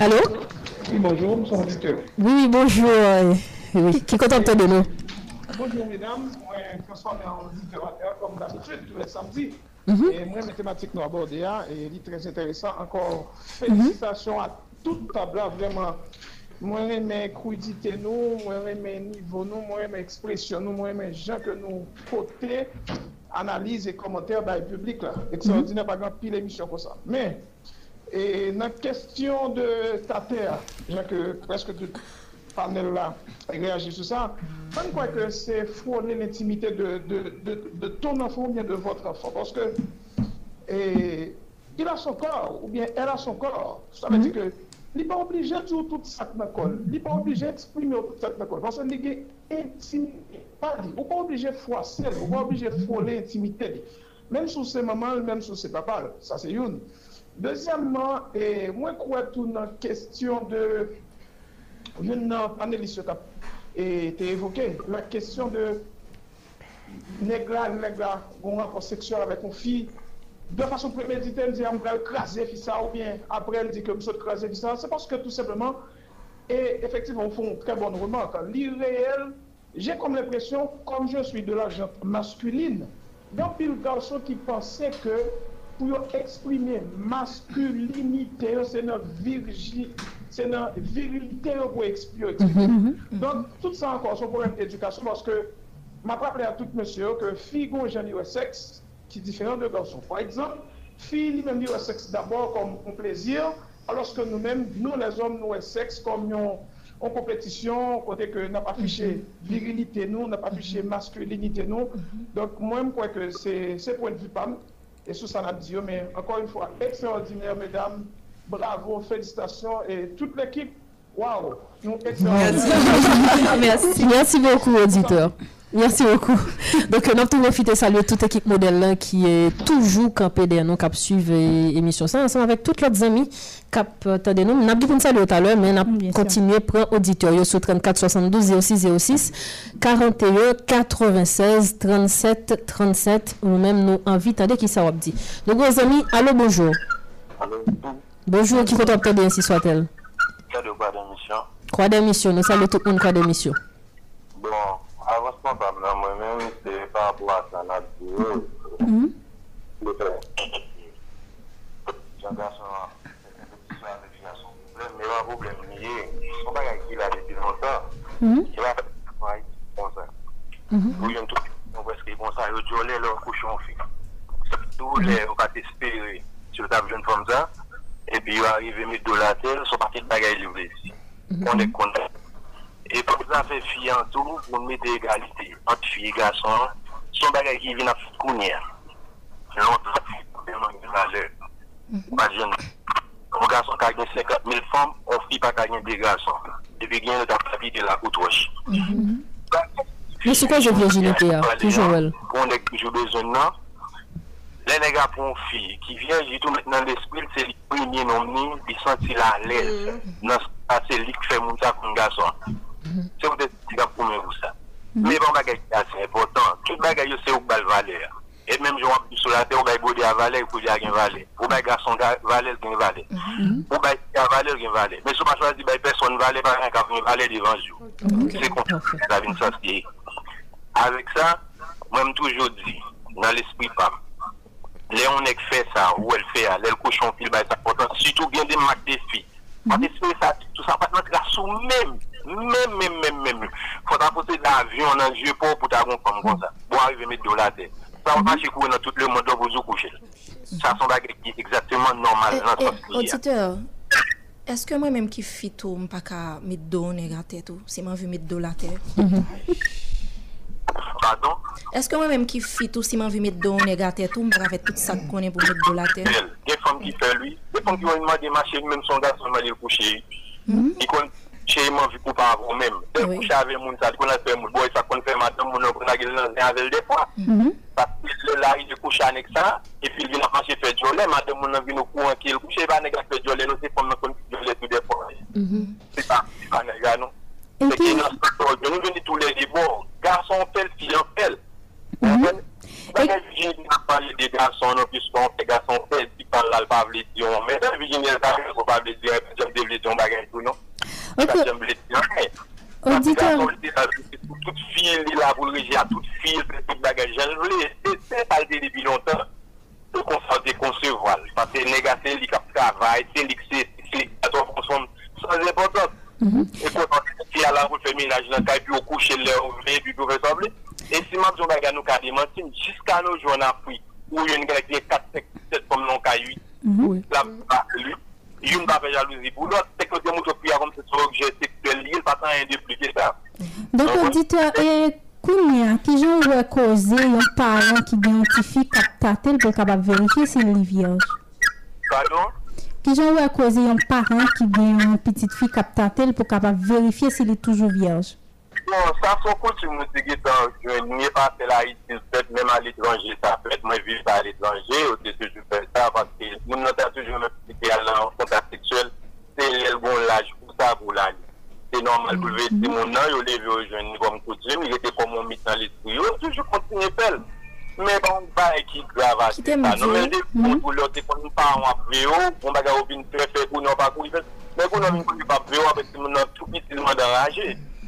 Allô? Oui, bonjour, nous sommes auditeurs. Oui, bonjour. euh, oui, qui contente de nous? Bonjour, mesdames. Moi, transformé en auditeur comme d'habitude, tous les samedis. Mhm. Et moi, mes thématiques nous abordées, hein, et il est très intéressant. Encore félicitations à toute table, là, vraiment. Moi, mes crudité nous, moi, mes niveau nous, moi, mes expressions nous, moi, mes gens que nous côté, analyse et commentaires dans le public, là. Extraordinaire, par exemple, pile émission comme ça. Mais, et dans la question de ta terre, bien que presque tout panel là réagit sur ça, je crois que c'est frôler l'intimité de, de, de, de ton enfant ou bien de votre enfant. Parce que et, il a son corps, ou bien elle a son corps. Ça veut dire que li pa oblige djou tout sak na kol, li pa oblige eksprime ou tout sak na kol, panse li gen intimite, pa li, ou pa oblige fwa sel, ou pa oblige fwole intimite li, menm sou se mamal, menm sou se papal, sa se youn. Dezyamman, eh, mwen kwa tou nan kestyon de, yon nan panelis yo tap, e te evoke, la kestyon de negra, negra, goun rapor seksual avek kon fi, de façon préméditée, me dit on va craser ça ou bien après elle dit que nous sommes craser ça, c'est parce que tout simplement, et effectivement, on fait une très bonne remarque, l'irréel, j'ai comme l'impression, comme je suis de la gente masculine, dans pile garçon qui pensait que pour exprimer masculinité, c'est notre virgilité c'est dans la virilité pour expliquer. Mm-hmm, mm-hmm. mm-hmm. Donc, tout ça encore, c'est un problème d'éducation parce que je rappelle à tout monsieur que fille, genre sexe, qui est différent de garçon. Par exemple, fille lui-même le sexe d'abord comme un plaisir, alors que nous-mêmes, nous les hommes, nous le sexe comme une, en compétition, côté que n'a pas affiché virilité nous, n'a pas affiché masculinité nous. Donc, moi, je crois que c'est ce point de vue PAM. Et sous ça, on a dit, mais encore une fois, extraordinaire, mesdames. Bravo, félicitations. Et toute l'équipe, waouh, nous, extraordinaire. Merci. Merci beaucoup, auditeur. Merci beaucoup. Donc, nous avons profité de saluer toute l'équipe modèle là, qui est toujours campée derrière nous, qui suivre l'émission ça, ensemble avec tous leurs amis qui attendent nous. Nous avons dit pour nous saluer tout à l'heure, mais nous avons continué à prendre auditeur sur 34 72 06 06 41 96 37 37 ou même nous invitons qui ça va dire. Donc, vos amis, allô, bonjour. Bonjour, qui compte entendre ainsi soit-elle? Quoi d'émission. Croix d'émission, nous saluons tout le monde, croix d'émission. Bon, responsable nan mwen men, se pa apwa sa nan diyo. Le pe. Jan da son an, se an de fiyan son problem, me wap problem niye, son pa yon ki la depi lontan, ki la pa yon konsan. Ou yon tout, yon weske konsan, yo diyo le lor kouchon fi. Se tou le, yo ka te spere, se yo tab joun fom za, e pi yo arrive mi do la tel, so pa ket bagay livre si. On e kontan. E pou zafè fi an tou, moun mè de egalite. Ant fi e gason, son bagay ki vin ap kounye. Lontan, moun mè valè. Imagine, moun gason ka gen 50 000 fòm, ou fi pa ka gen de gason. Debe gen nou ta pravi de la koutouche. Mè se kwa jò virginite ya? Toujou el. Moun dek toujou bezon nan. Le nega pou an fi, ki vyen jitou mèt nan l'espil, se li pou yon nom ni, li senti la lèl. Nan se li k fè moun ta kon gason. Se ou de ti ka pou men pou sa. Me bon bagay ki ase important. Tout bagay yo se ou bal valer. E menm jou an sou la te ou bay bode a valer ou bode a gen valer. Ou bay gason valer gen valer. Mhm. Ou bay a valer gen valer. Men sou pa chwa di bay person valer pa gen ka pou valer devan jou. Se kontou la vin sa siye. Awek sa, mwen m toujou di nan l'esprit pam. Le yon ek fe sa ou el fe a, le l kouchon fil bay sa important. Sitou gen de mak defi. Mak mhm. defi sa, tout sa patman te la sou menm. Mèm, mèm, mèm, mèm. Fwa ta pote l'avyon nan zye pou pou ta ron kom kon sa. Bo arive met do la te. Sa wap ache kouye nan tout le moun do bozo kouche. Sa son bagay ki exactement normal eh, nan transport. Eh, auditeur, eske mwen mèm ki fitou mpa ka met do nega te tou? Se mwen vi met do la te? Mm-hmm. Pardon? Eske mwen mèm ki fitou si mwen vi met do nega te tou mpa ka fet tout sa konen pou met do la te? Gen fom ki fe lui. Gen fom ki wè mwen demache mèm son da son mwen li kouche. Hmm? Ni kon... cheyman vi kou pa avon mèm. Dè kou chave moun sa, di kon aspe moun boy sa kon fè matan moun an kon agil nan zè anvel de fwa. Pati lè la yi di kou chanek sa, epi vin apan che fè djolè, matan moun an vin ou kou an ki, kou chè pa nega fè djolè, nou se pon nan kon djolè tout de fwa. Se pa, se pa nega nou. Se ki nan se tol, nou veni tou lè di bon, garson pel, fiyan pel. Mwen vijin nan pali de garson nou, pis kon fè garson pel, pi pal lal pavle diyon, men vijin nan pali de garson pel, pi pal lal pavle diyon, Auditeur. Tout fil li la pou l'reje a tout fil Tout bagaj jan vle Se palte depi lontan Tout konsante konseval Se negase li kap travay Se li kse Sans importante E konsante si ala pou feminaj nan kay Pi ou kouche le ou vle Pi pou resable E si map zon bagaj nou ka demantin Jiska nou joun apwi Ou yon grek le 4-5-7 Kom non kay 8 La pou pa lup yon pa fe jalouzi pou lot, tek kote moun sot priya kom se sou obje seksuel li, patan yon deplike sa. Donk auditeur, e kounyan, ki joun wè koze yon paran ki identifi kap tatel pou kabab verifi se li vyoj? Pardon? Ki joun wè koze yon paran ki gen yon pitit fi kap tatel pou kabab verifi se li toujou vyoj? Bon, sa son kouti moun se gitan, nye pa se la iti fet, menm al etranje sa fet, mwen vive al etranje, ou te sejou fe sa, paske moun nou ta toujou mwen piti al nan kontak seksuel, se lèl bon laj pou sa pou laj. Se normal pou leve se moun nan, yo leve yo jouni kom kouti, mi gete kom moun mitan l'espri, yo toujou kontine pel. Men bon, ba ekik grava se sa, nou men de pou lote kon nou pa an wap veyo, kon baga ou bin prefe pou nou pa kou, men kon nou vin kou pa veyo, apes se moun nou tout pitilman dan raje.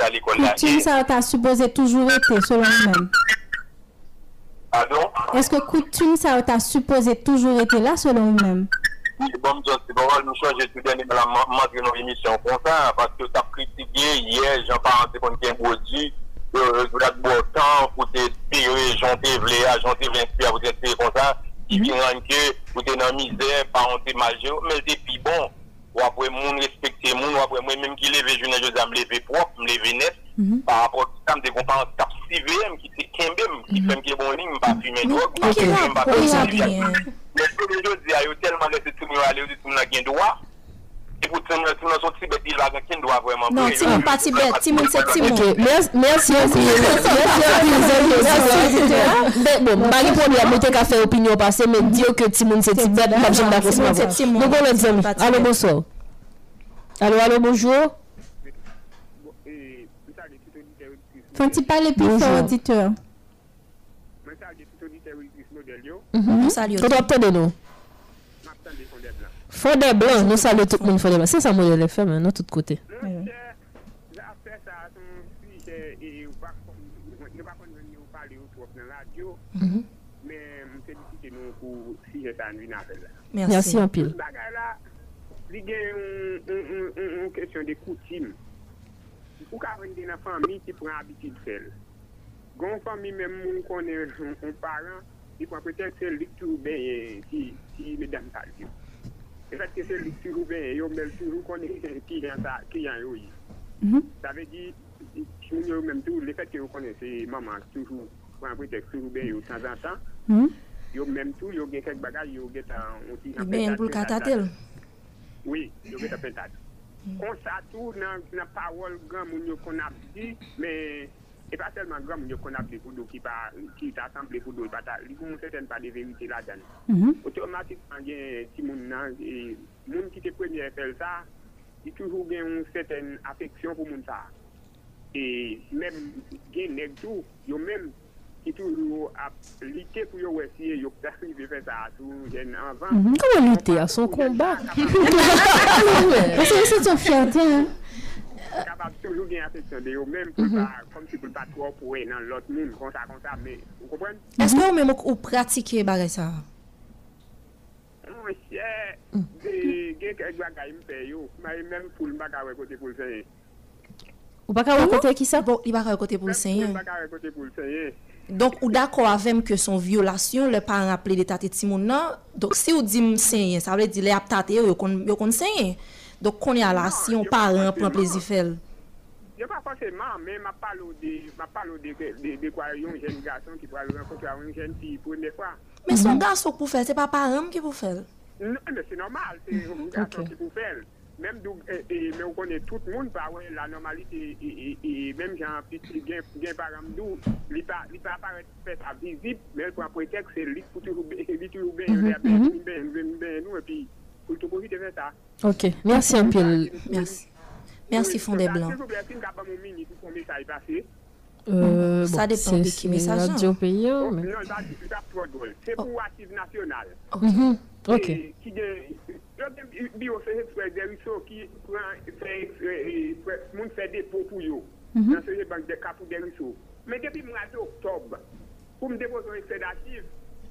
à l'école Coutume, ça t'a supposé toujours été, selon pardon? Est-ce que coutume, ça t'a supposé toujours été là, selon nous-mêmes? c'est bon, c'est bon, nous changer tout dernier dans la manque nos émissions comme ça, parce que tu as critiqué hier, j'en parle, c'est qu'on tient produit, euh, vous avez beau temps pour t'inspirer, j'en t'ai voulu, j'en t'ai voulu inspirer, vous comme ça, qui vient que vous êtes dans misère, majeur, mais depuis bon, wapwe moun respekte moun, wapwe mwen menm ki leve jounen jose am leve prop, m leve net, mm -hmm. par rapport sa m de kompan tap sive m ki te kembe m, ki fem ke bon li m pa fume drog, m pa fume m pa fume. Lese de jose a yo telman lese tou m yo ale yo di tou m la gen dowa, Non, Timon pas Tibet, Timon c'est Timon. Ok, merci, merci, merci, merci, Mais bon, pas de problème, opinion passée, mais dire que Timon c'est Tibet, pas j'aime d'accord, c'est pas vrai. Donc, on est amis. Allô, bonsoir. Allô, allô, bonjour. Faut-il parler plus fort, auditeur? modèle yo. Mhm. Koto ap tande nou? M'attendez fond des blancs. Fond des blancs, nou salue tout moun des blancs. Se sa modèle FM, hein, nou tout kote. La fè sa son pa nou ou trop nan m'se disite nou pou nan la. Merci. Merci en pile. Bagay la, li gen yon kèsyon de koutim. Ou ka vende nan fami ki pran abitid sel. Gon fami men moun konen yon paran, ki pran pwetèk sel lik tou ben si medam tal yo. E fèt ke se lik toujou ben, yo mel toujou konen ki kliyan yo yi. Sa ve di, choun yo menm tou, le fèt ke yo konen se maman toujou, mwen pretek toujou ben yo san zan san, yo menm tou, yo gen kek bagay, yo gen ta... Ben pou katatel? Oui, yo gen ta pentat. Kon sa tou nan pawol gen moun yo kon ap di, men... E pa selman gram yo kon aple koudo ki pa, ki ta asamble koudo, pa li pou moun seten pa de verite la dan. Otomatik an gen ti moun nan, moun ki te premye fel sa, di toujou gen moun seten afeksyon pou moun sa. E men gen neg tou, yo men ki toujou ap lite pou yo wesye, yo ptari ve fe sa tou gen anvan. Koman lite a son kombat? Se se ton fiyate, hein? Kapab toujou gen afeksyon de yo men, pou pa, kom si pou pa tro pou e nan lot moun, kon sa kon sa, men, ou kompren? Eske ou men mok ou pratike bagay sa? Mwen chè, gen kek bagay mpe yo, mwen men pou l baka we kote pou l senye. Ou baka we kote ki sa? Bon, li baka we kote pou l senye. Mwen baka we kote pou l senye. Donk ou dako avèm ke son violasyon, le pa an aple de tate ti moun nan, donk si ou di m senye, sa vle di le ap tate yo, yo kon senye. Donk kon ya la, si yon pa an plan plezi fel. Yo pa fosèman, men ma palo de, ma palo de, de kwa yon jen gason ki palo yon jen ti pou ne fwa. Men son gason pou fel, se pa pa an ki pou fel? Non, men se normal, se yon gason ki pou fel. Mem ou konen tout moun pa wè la normalite, e menm jan piti gen param dou, li pa aparet fèt a vizib, men pou apretek se lik pou tou roube, li tou roube, yon le apè, ben, ben, ben nou, e pi pou tou kovite fè ta. Ok, mersi anpil. Mersi. Mersi Fondé Blanc. Pou sa. Euh, sa depan de ki. Non, sa di pou drôle. Se pou ativ nasyonal. Ok. Ki gen... bi yo se fwe deriso ki moun fwe depo pou yo nan se je bank de kapou deriso men depi mwa de oktob pou m depo son eksedatif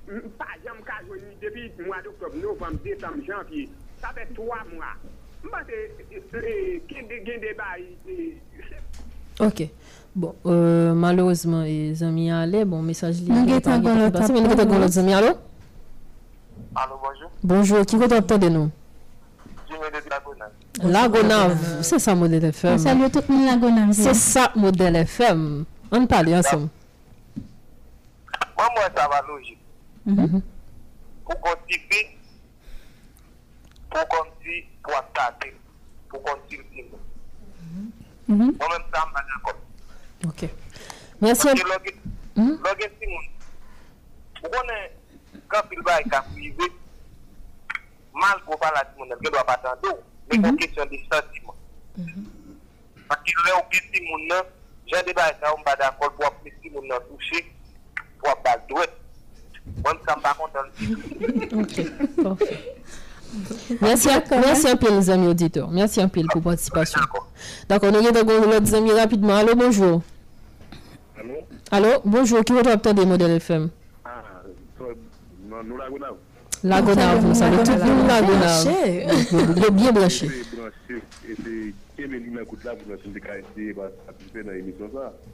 Mpa jam ka jwenni depi mwa d'oktob, novem, decem, janvye. Sa ve 3 mwa. Mpa se gen deba yi. Ok. Bon, euh, malouzman, zami ale, bon, mesaj li. Mwen gen tan kon lot. Mwen gen tan kon lot, zami alo? Alo, bonjou. Bonjou, ki kote apte de nou? Lagonav, euh, c'est ça modèle FM. Salut tout le monde Lagonav. C'est ça modèle FM. On parle ensemble. Moi, moi, ça va logique. Mhm. Mhm. pou kon si bi, pou kon si pou atate, pou kon si bi. Mwen mhm. men sa mwen akon. Ok. Mersi. Lò gen si moun, pou konen kapil bay kaprive, mal pou pala si moun, gen do apatando, men kon kesyon distansiman. Fakil le ou kesi moun nan, jen de bay sa ou mbada akol pou ap kesi moun nan touche, pou ap bal dwek. Mwen sa mba kontan ok, parfait. Merci anpil zami auditor Merci anpil pou participasyon D'akon, nou gen de goun lout zami rapidman Alo, bonjou Alo, bonjou, ki wote aptan de model FM Nou la gounav Lagonav, nous saluons tout le monde Lagonav. Est bien branché.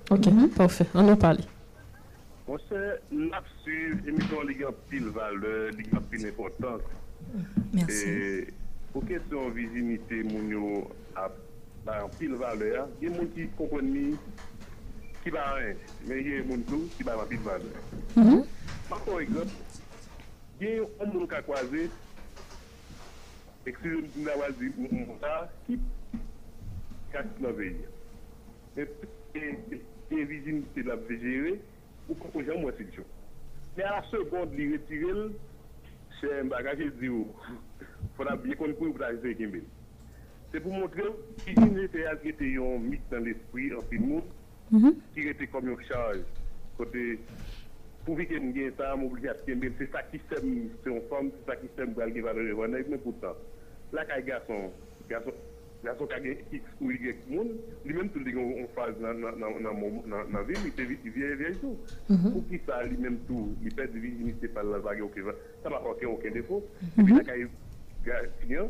Ok, parfait. On en parle. On se nap su emisyon li gen pil vale, li gen pil importans. Mersi. Pou kesyon vizimite moun yo ap an pil vale, gen moun ki konpon mi ki ba an, men gen moun tou ki ba an pil vale. Fakon ekot, gen yon an moun kakwaze, ekse yon la wazi moun ta, ki kak la veye. E pe, e vizimite la vejere, ou kon kon jan mwen si diyon. Men a la sekonde li retirel, se mbagaje di ou, fona biye kon kou ou praje de kembe. Se pou montre ou, ki jine te al kete yon mit nan l'esprit an fin moun, mhm. ki rete kom yon chaj, kote... pou vi ken gen ta, mou bli ati ken bel, se sa ki sem se yon fom, se sa ki sem bal gen valore, wane, men pou ta. La kay gason, gason, la son kage ou yi gek moun, li menm tou li gen ou faz nan vi, li te vie vey tou. Pou ki sa li menm tou, li pet di vi, li se pal la vage ou ke va, sa pa konken ou ken defo, li la kaye finyan,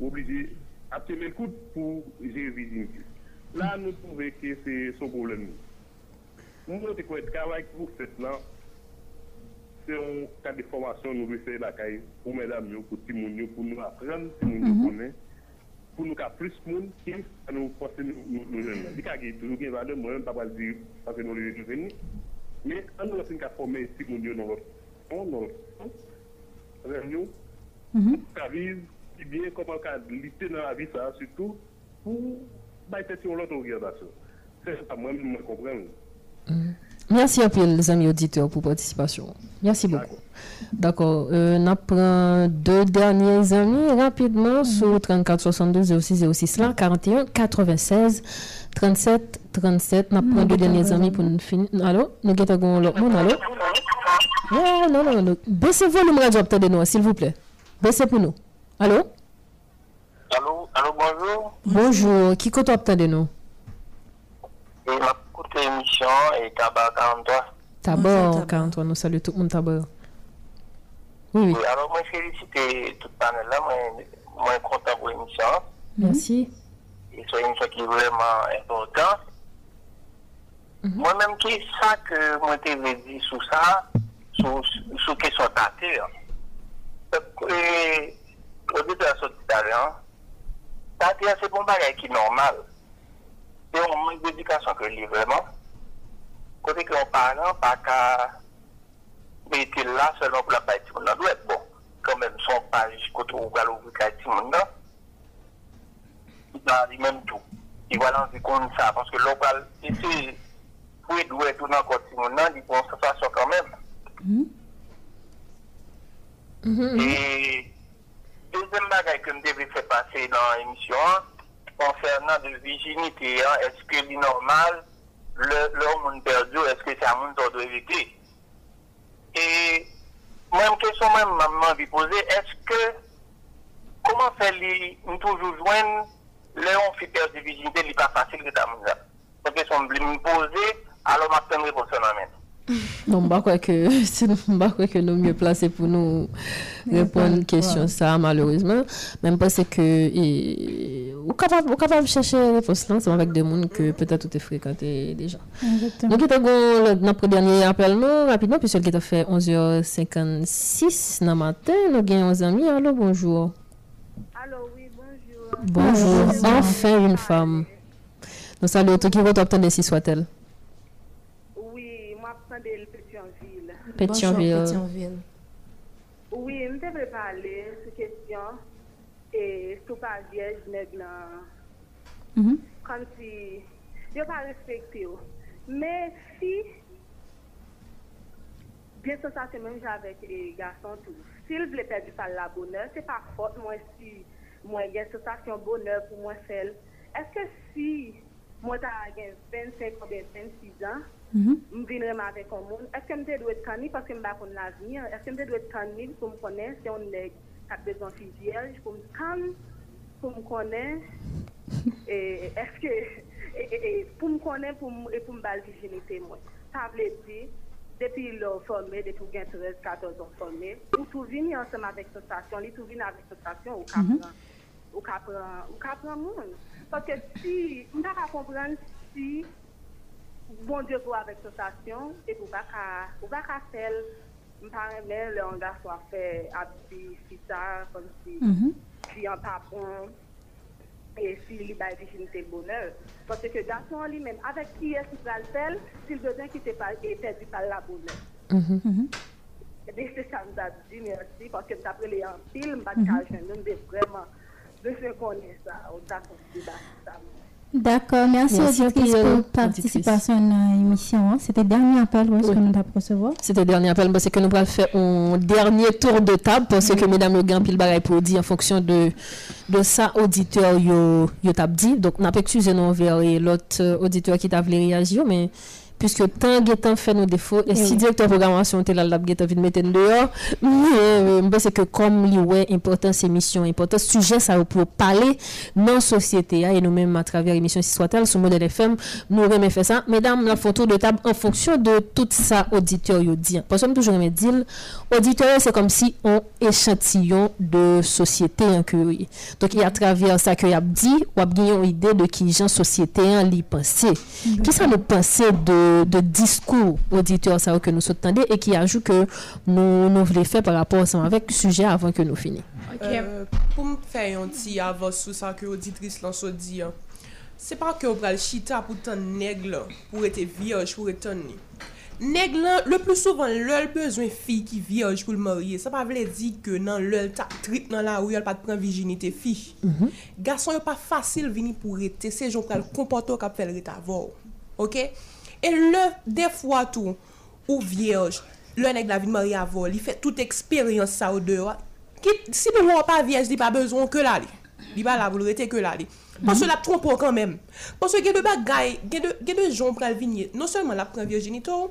oblije apte men kout pou je vi di mi. La nou pouve ke se son problem nou. Mwen te kwen travay pou fèt lan, se yon kade formasyon nou ve fè la kaye pou mèdam yo, pou timoun yo, pou nou apren, pou nou konen, mm-hmm. Pour nous faire plus de monde qui nous forcer nous jeunes. Il y a toujours une valeur, moi, je ne vais pas dire parce que nous les venir. Mais on nous avons former tout le monde dans notre fond, dans notre fond, avec nous, pour vivre si bien comment lutter dans la vie, ça, surtout pour bailler sur l'autre organisation. C'est ça, moi, je comprends. Merci à peu les amis auditeurs pour participation. Merci beaucoup. D'accord. Euh, on prend deux derniers amis rapidement sur 34 62 06 06 là 41 96 37 37. On prend deux derniers amis pour nous finir. Allô? Nous avons l'autre monde. Allô? Non, non, non. non. Baissez le volume radio de nous, s'il vous plaît. Baissez pour nous. Allô? Allô, allô, bonjour. Bonjour. Qui compte de nous? Et courte émission est Tabar 43. Tabar 43, nous saluons tout le monde Tabar. Oui, oui. Et alors, moi, félicite tout le panel là, moi, moi, content pour l'émission. Merci. Et c'est une émission qui est vraiment importante. Moi-même, qui est ça que moi, je t'ai dit sur ça, sur, sur question de Et, au début de la sortie d'Alliance, c'est bon bagage qui est normal. C'est un manque d'éducation que je vraiment. Côté que on parle, pas qu'à mette la selon pou la bay ti moun nan dweb. Bon, kan men son paj koto ou galo ou kay ti moun nan, nan di menm tou. Di walan di kon sa, paske lokal, iti, pou e dwe tou nan kote ti moun nan, di kon se fasyon kan men. E, dezem bagay ke mde ve se pase nan emisyon, konfernan de vijinite, eske li normal, lor moun perdi, eske sa moun zon do evite. E mwen kesyon mwen mwen vi pose, eske koman fe li m toujou jwen le yon fi perdi vijinde li pa fasil ki ta moun zan? Mwen kesyon mwen pose, alo mwen ten reposyon amen. Non, je crois que c'est que nous mieux placés pour nous répondre à une question ça malheureusement même parce que et, ou capable ou capable chercher les réponse là avec des gens que peut-être tu fréquenté déjà. Donc nous avons notre dernier appel nous rapidement puisque il a fait 11h56 dans matin nous avons nos amis allô bonjour. Allô oui bonjour. Bonjour, enfin une femme. Nous saluons tout qui va t'obtenir si soit-elle. de Pétionville. Pétionville. Pétionville. Oui, je devrais parler de cette question et sous pas vierge nan comme si je pas respecté mais si bien sûr ça c'est même avec les garçons tout s'ils veulent perdre par la bonheur c'est pas faute moi si moi j'ai sensation bonheur pour moi seul est-ce que si moi j'ai 25 ou 26 ans Mhm. m vin remave kon moun, eske m te dwe tkanib paske m bakon l'avenir, eske m te dwe tkanib pou m konen se yon neg kap bezon fizyej, pou m tkan, pou m konen, e, eske, e, e, pou m konen pou m bal vijinite mwen. Sa vle di, depi lor formé, depi gen 13-14 an formé, ou tou vini ansem avèk sosasyon, li tou vini avèk sosasyon ou kapran, mhm. mm -hmm. ou kapran moun. Paske si, m da ka kompran si, bon Dieu pour avec sensation et pour pas pour pas faire. Par mais le on soit fait habiter si ça comme si si un papon et si il a virginité bonheur. Parce que garçon lui-même avec qui est-ce qu'il va le faire s'il besoin qu'il pas perdu par la bonheur. Et bien c'est ça nous a dit merci parce que d'après les en film pas de vraiment de se connaître ça au d'accord ça D'accord, merci, merci auditrice pour participation à l'émission. C'était le dernier appel oui. que nous avons recevoir. C'était le dernier appel parce que nous allons faire un dernier tour de table parce que mesdames le grand pile pour dire en fonction de de ça auditeur yo yo dit donc n'a pas excusé nous envers l'autre auditeur qui t'a voulu réagir mais puisque tant que fait nos défauts et Eh si directeur programmation était là l'a guetan vite mettre dehors mais euh, je pense que comme li ouais importance émission important sujet ça pour parler dans société hein, et nous même à travers émission si soit-elle sur modèle FM nous remet faire ça. Mesdames la photo de table en fonction de tout ça auditeur yo dit parce que toujours me dire auditeur c'est comme si on échantillon de société que oui. donc et à travers ça que y a dit ou a une idée de qui gens société en li penser. Qui ça nous penser de, de, de discours auditeurs ça que nous soutenons et qui ajoute que nous, nous voulons faire par rapport à ça avec le sujet avant que nous finissions. Okay. Euh, pour me faire un petit avance sur ça que l'auditrice l'a dit, c'est pas que vous prenez chita pour ton nègre, pour être vierge, pour être ni. Nègre, le plus souvent, l'ol besoin fille qui vierge pour le marier. Ça pas veut dire que non, l'ol ta trip dans la rue, elle pas de prendre virginité fille. Mm -hmm. Garçon, pas facile venir pour être, c'est gens qui le comportement qui fait le retard. OK? E le defwa tou, ou vyej, le neg la vin mari avol, li fè tout eksperyans sa ou dewa, ki si pou mwen pa vyej, li pa bezon ke la li. Li ba la voul rete ke la li. Pansè la trompo kan men. Pansè gen de bagay, gen de, de jon pral vinye, non seman la pran virjinitou,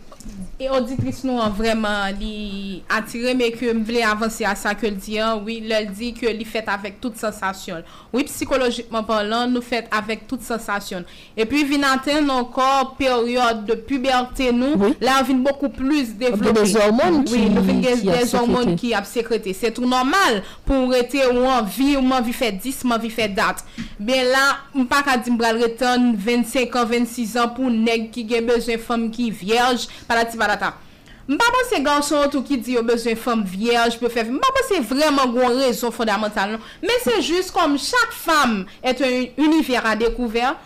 E auditris nou an vreman li atire me ke m vle avanse a sa ke l diyan, oui, lel di ke li fet avèk tout sensasyon. Oui, psikologikman parlant, nou fet avèk tout sensasyon. E pi vin anten ankor peryode de puberté nou, oui. la vin beaucoup plus devlopé. De des hormones oui, qui, qui des hormones qui ap sécrété. C'est tout normal pou rete ou an vi, ou man vi fet 10, man vi fet dat. Ben la, m pa ka di m bral retan 25 an, 26 an pou neg ki gen bezon fom ki vierge, pala ti vala patata. Mpa mwen se ganson tou ki di yo bezwen fom vyej, mpa mwen se vreman gwen rezon fondamental non. Men se jist kom chak fam et un univer a dekouver,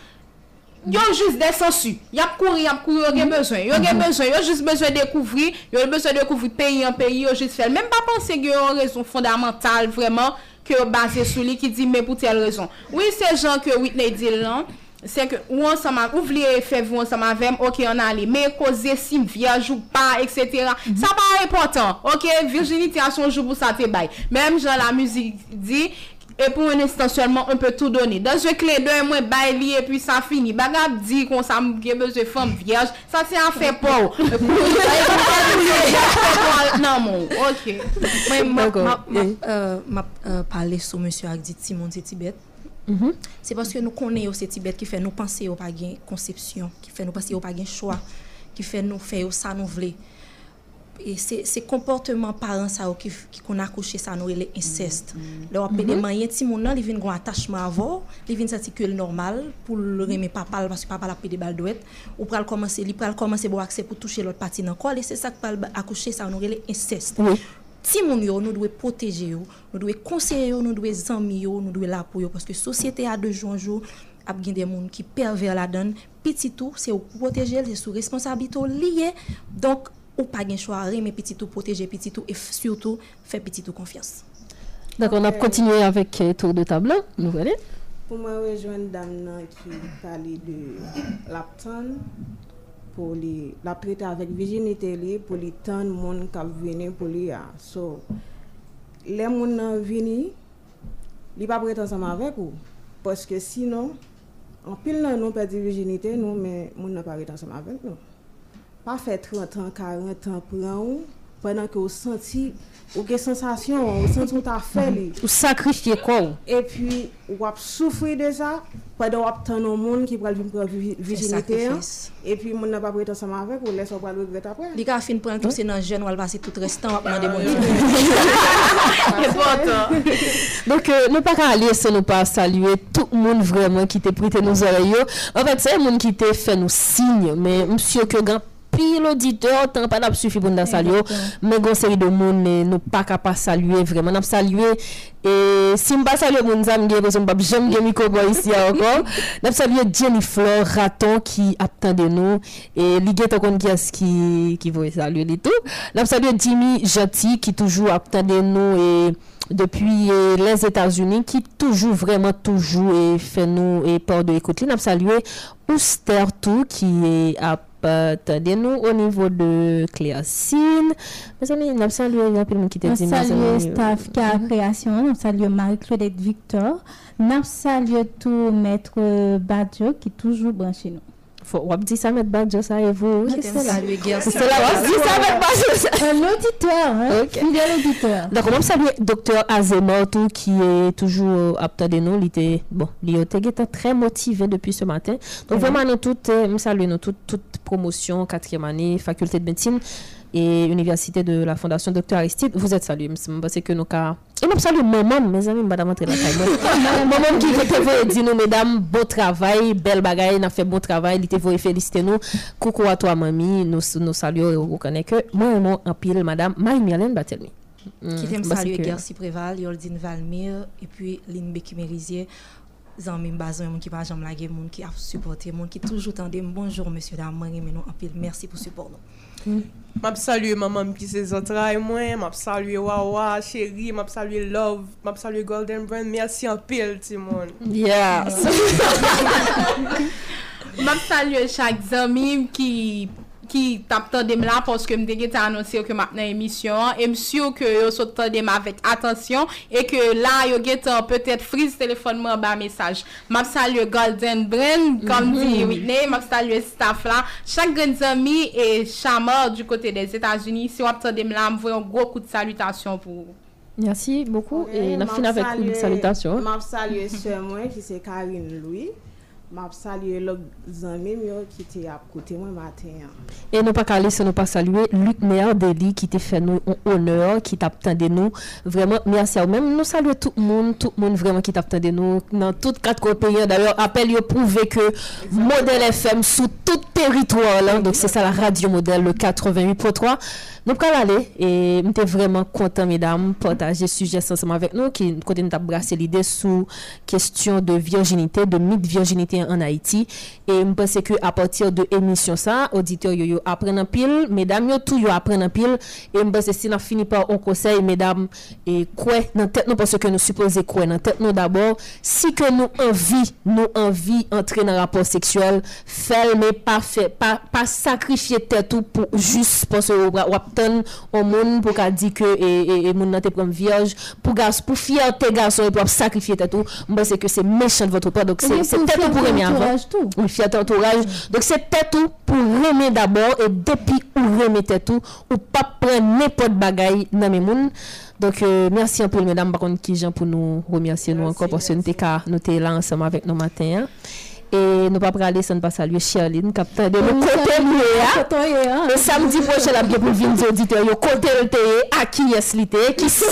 yo jist desansu. Yap kouri, yap kouri, yo gen bezwen. Yo gen bezwen, yo jist bezwen dekouvri, yo bezwen dekouvri peyi an peyi, yo jist fel. Men mpa mwen se gen yon rezon fondamental vreman ke yo base sou li ki di men pou tel rezon. Oui se jan ke Whitney Dillon, Se ke ou ansama, ou vle fev ou ansama vem, ok an ale, me koze sim vyaj ou pa, etc. Mm -hmm. Sa pa repotan, ok, virginite a son joubou sa te bay. Mem jan la muzik di, e pou un instant seulement, un peu tout doni. Dan je kle de mwen bay li, e pi sa fini. Bagab di kon sa mge beze fom vyaj, sa se an fe pou. Nan moun, ok. Mwen map pale sou monsi ak di Timon Tibet. Se paske nou konen yo se Tibet ki fe nou panse yo pa gen konsepsyon, ki fe nou panse yo pa gen chwa, ki fe nou fe yo sa nou vle. E se, se komportement paran sa yo ki, ki kon akouche sa nou ele incest. Le wap pede manyen Timon nan, li vin gwen attachman avon, li vin sati ke l normal pou l reme papal, paske papal ap pede bal doet, ou pral komanse, li pral komanse bo akse pou touche lot pati nan kol, e se sa k pral akouche sa nou ele incest. Oui. Ti moun yo, nou dwe proteje yo, nou dwe konseye yo, nou dwe zanmi yo, nou dwe la pou yo, paske sosyete a de jou an jou, ap gen de moun ki perver la dan, pititou, se ou proteje, se sou responsabito liye, donk ou pa gen chwa reme pititou, proteje pititou, et f- surtout, fe pititou konfians. D'accord, on a continué avec euh, tour de table. Nous voilà. Pou mwen rejwen dam nan ki pale de pou li la prete avèk vijinite li pou li tan moun kap vini pou li ya. So, le moun nan vini, li pa prete ansama avèk ou. Poske sinon, an pil nan nou perdi vijinite nou, men moun nan pa prete ansama avèk nou. Pa fè 30 an, 40 an pran ou, pwennan ke ou senti... ou gen sensasyon, ou ou ta fè li. Ou sacrifier quoi ou? Et puis, wap soufri de sa, pendant wap tan nou moun ki pral vin pran vi- virginite an, sacrifice. et puis moun nan pa prete ou pral regret apre. Li ka fin pran touse nan jen wal base tout restan wap nan moun. Nous pas saluer tout le monde vraiment qui t'a prêté nos oreilles. En fait, c'est le monde qui t'a fait nos signes, mais monsieur que grand pile auditeur, temps pas n'a suffi pour nous saluer. Mais série de monde eh, nous pas capable saluer vraiment. N'a saluer et si saluer mon gè parce que jamais gè micro ici encore. Saluer Jennifer Raton qui attend de nous et li gè ton qui est qui qui veut saluer les tout. Saluer Jimmy Gentil qui toujours attend de nous et depuis les États-Unis qui toujours vraiment toujours et fait nous et peur de écouter. N'a saluer Ouster tout qui est à attendez nous au niveau de Cléacine. Mes amis, nous saluons qui te Nous dit mes saluons amis. staff qui a création, nous saluons Marie-Claudette Victor, nous saluons tout maître Badjo qui est toujours branché nous. Faut on dit ça mettre badge ça et vous. C'est là? on dit ça mettre badge ça. Un auditeur, hein, fidèle auditeur. Donc, on va saluer docteur qui est toujours apte de nous. Il était, bon, il était était très motivé depuis ce matin. Donc, Mhm. vraiment, nous toutes, euh, nous saluons nous toutes, toute promotion, quatrième année, faculté de médecine et université de la Fondation Docteur Aristide. Vous êtes salués, monsieur. Parce que nous, cas. Et nous saluons maman, mes amis, madame entrer la caille. Maman qui veut dire nous, mesdames, bon travail, belle bagaille, n'a fait bon travail, il veut féliciter nous. Coucou à toi, mamie. Nous, nous saluons et vous connaissez que moi, moi, en pile, madame Marie-Mylène Batelmi. Qui t'aime Parce saluer Gersi Préval, Yoldine Valmir, et puis Lynn Becky Merizier, zanmi mbazwen moun ki pa jam lage moun ki ap supporte moun ki toujou tende bonjour monsieur Damani menon apil mersi pou support nou. Mm. Map salye maman ki se zantray mwen, map salye wawa, chéri, map salye love, map salye golden brand, mersi apil ti moun. Yes. map salye chak zanmi ki ki tap tande m la poske m dege te anonsi yo ke map nan emisyon e msyo ke yo sot tande m avek atensyon e ke la yo get an petet friz telefonman ba mesaj. Map salye Golden Brand, kom di Mhm. Whitney, map salye staff la. Chak gen zami e chamor du kote des Etats-Unis, si wap tande m la, m vwe yon gwo kou de salutasyon pou Merci beaucoup. Et on a M'a fini avec une salué- salutation. M'a salué sœur moi qui c'est Karine Louis. M'a salué l'autre ami yo qui était à côté moi matin. Et nous pas laisser nous pas saluer Luc Meyer Deli qui t'a fait nous un honneur, qui t'a de nous. Vraiment, merci à vous. Même nous saluer tout le monde, tout le monde vraiment qui t'a de nous dans toutes quatre pays. D'ailleurs, appel yo prouvé que Modèle FM sous tout territoire là. Donc c'est ça la radio modèle le 88.3. Nous allons aller et nous sommes vraiment content mesdames partager sujet ensemble avec nous qui côté nous brassé l'idée sous question de virginité, de mythe virginité en Haïti. Et je pense que à partir de émission ça auditeurs yo yo apprennent en pile, mesdames yo tout yo apprennent en pile. Et je pense que si on finit par un conseil mesdames et quoi dans tête nous parce que nous supposons quoi dans tête nous d'abord. Si que nous envie nous envie entrer dans un rapport sexuel faire mais pas fait pas pas sacrifier tête tout pour juste parce que obtenir au monde pour qu'a dit que et et, et moun nan te prendre vierge. Pour garçon pour fierté garçon et pour sacrifier tête tout moi c'est que c'est méchant de votre part. Donc c'est tête pour avant entourage tout. oui fierté entourage donc c'est tête tout pour aimer d'abord et depuis ou tête tout ou pas prendre n'importe bagaille dans mes moun donc euh, merci un peu mesdames par contre qui pour nous remercier nous encore parce que nous t'es là ensemble avec nous matin hein. Et nous pas aller sans pas saluer Charline capitaine de nous côté côté, hein. le samedi prochain la bien pour venir auditeur yo côté le à qui est lité qui ça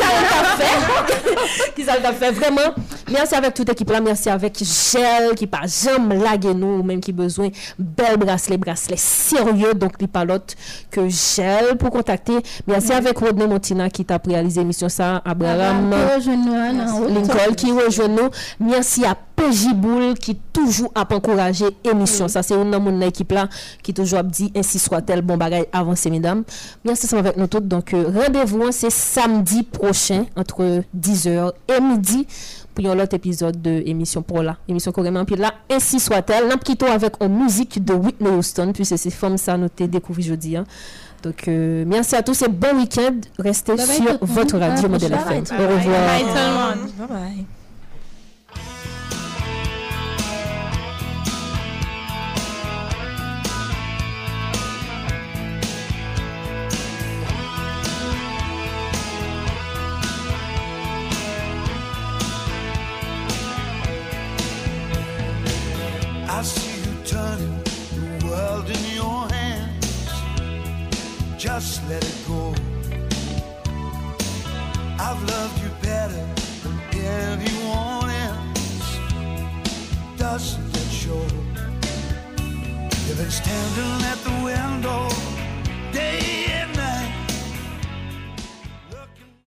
fait qui ça fait vraiment merci avec toute équipe là merci avec Gel qui pas jamais laguer nous ou même qui besoin bel bracelet bracelet sérieux donc pas l'autre que Gel pour contacter merci avec Rodney Montina qui t'a réalisé l'émission ça Abraham hein. Lincoln qui rejoint nous. Merci à PJ Boule qui toujours a encouragé l'émission. Ça, c'est une de mon équipe là qui toujours a dit ainsi soit-elle, bon bagage avancé, mesdames. Merci ensemble avec nous toutes. Donc, euh, rendez-vous, hein, c'est samedi prochain entre 10h et midi pour un autre épisode de émission pour là. Émission carrément puis là, ainsi soit-elle. N'a quitté avec une musique de Whitney Houston, puisque c'est comme ça nous t'ai découvert jeudi. hein. Donc, euh, merci à tous et bon week-end. Restez Bye sur votre la radio Modèle. FM. Bye Au bye. revoir. Bye. Bye just let it go. I've loved you better than anyone else. Doesn't it show? You've been standing at the window day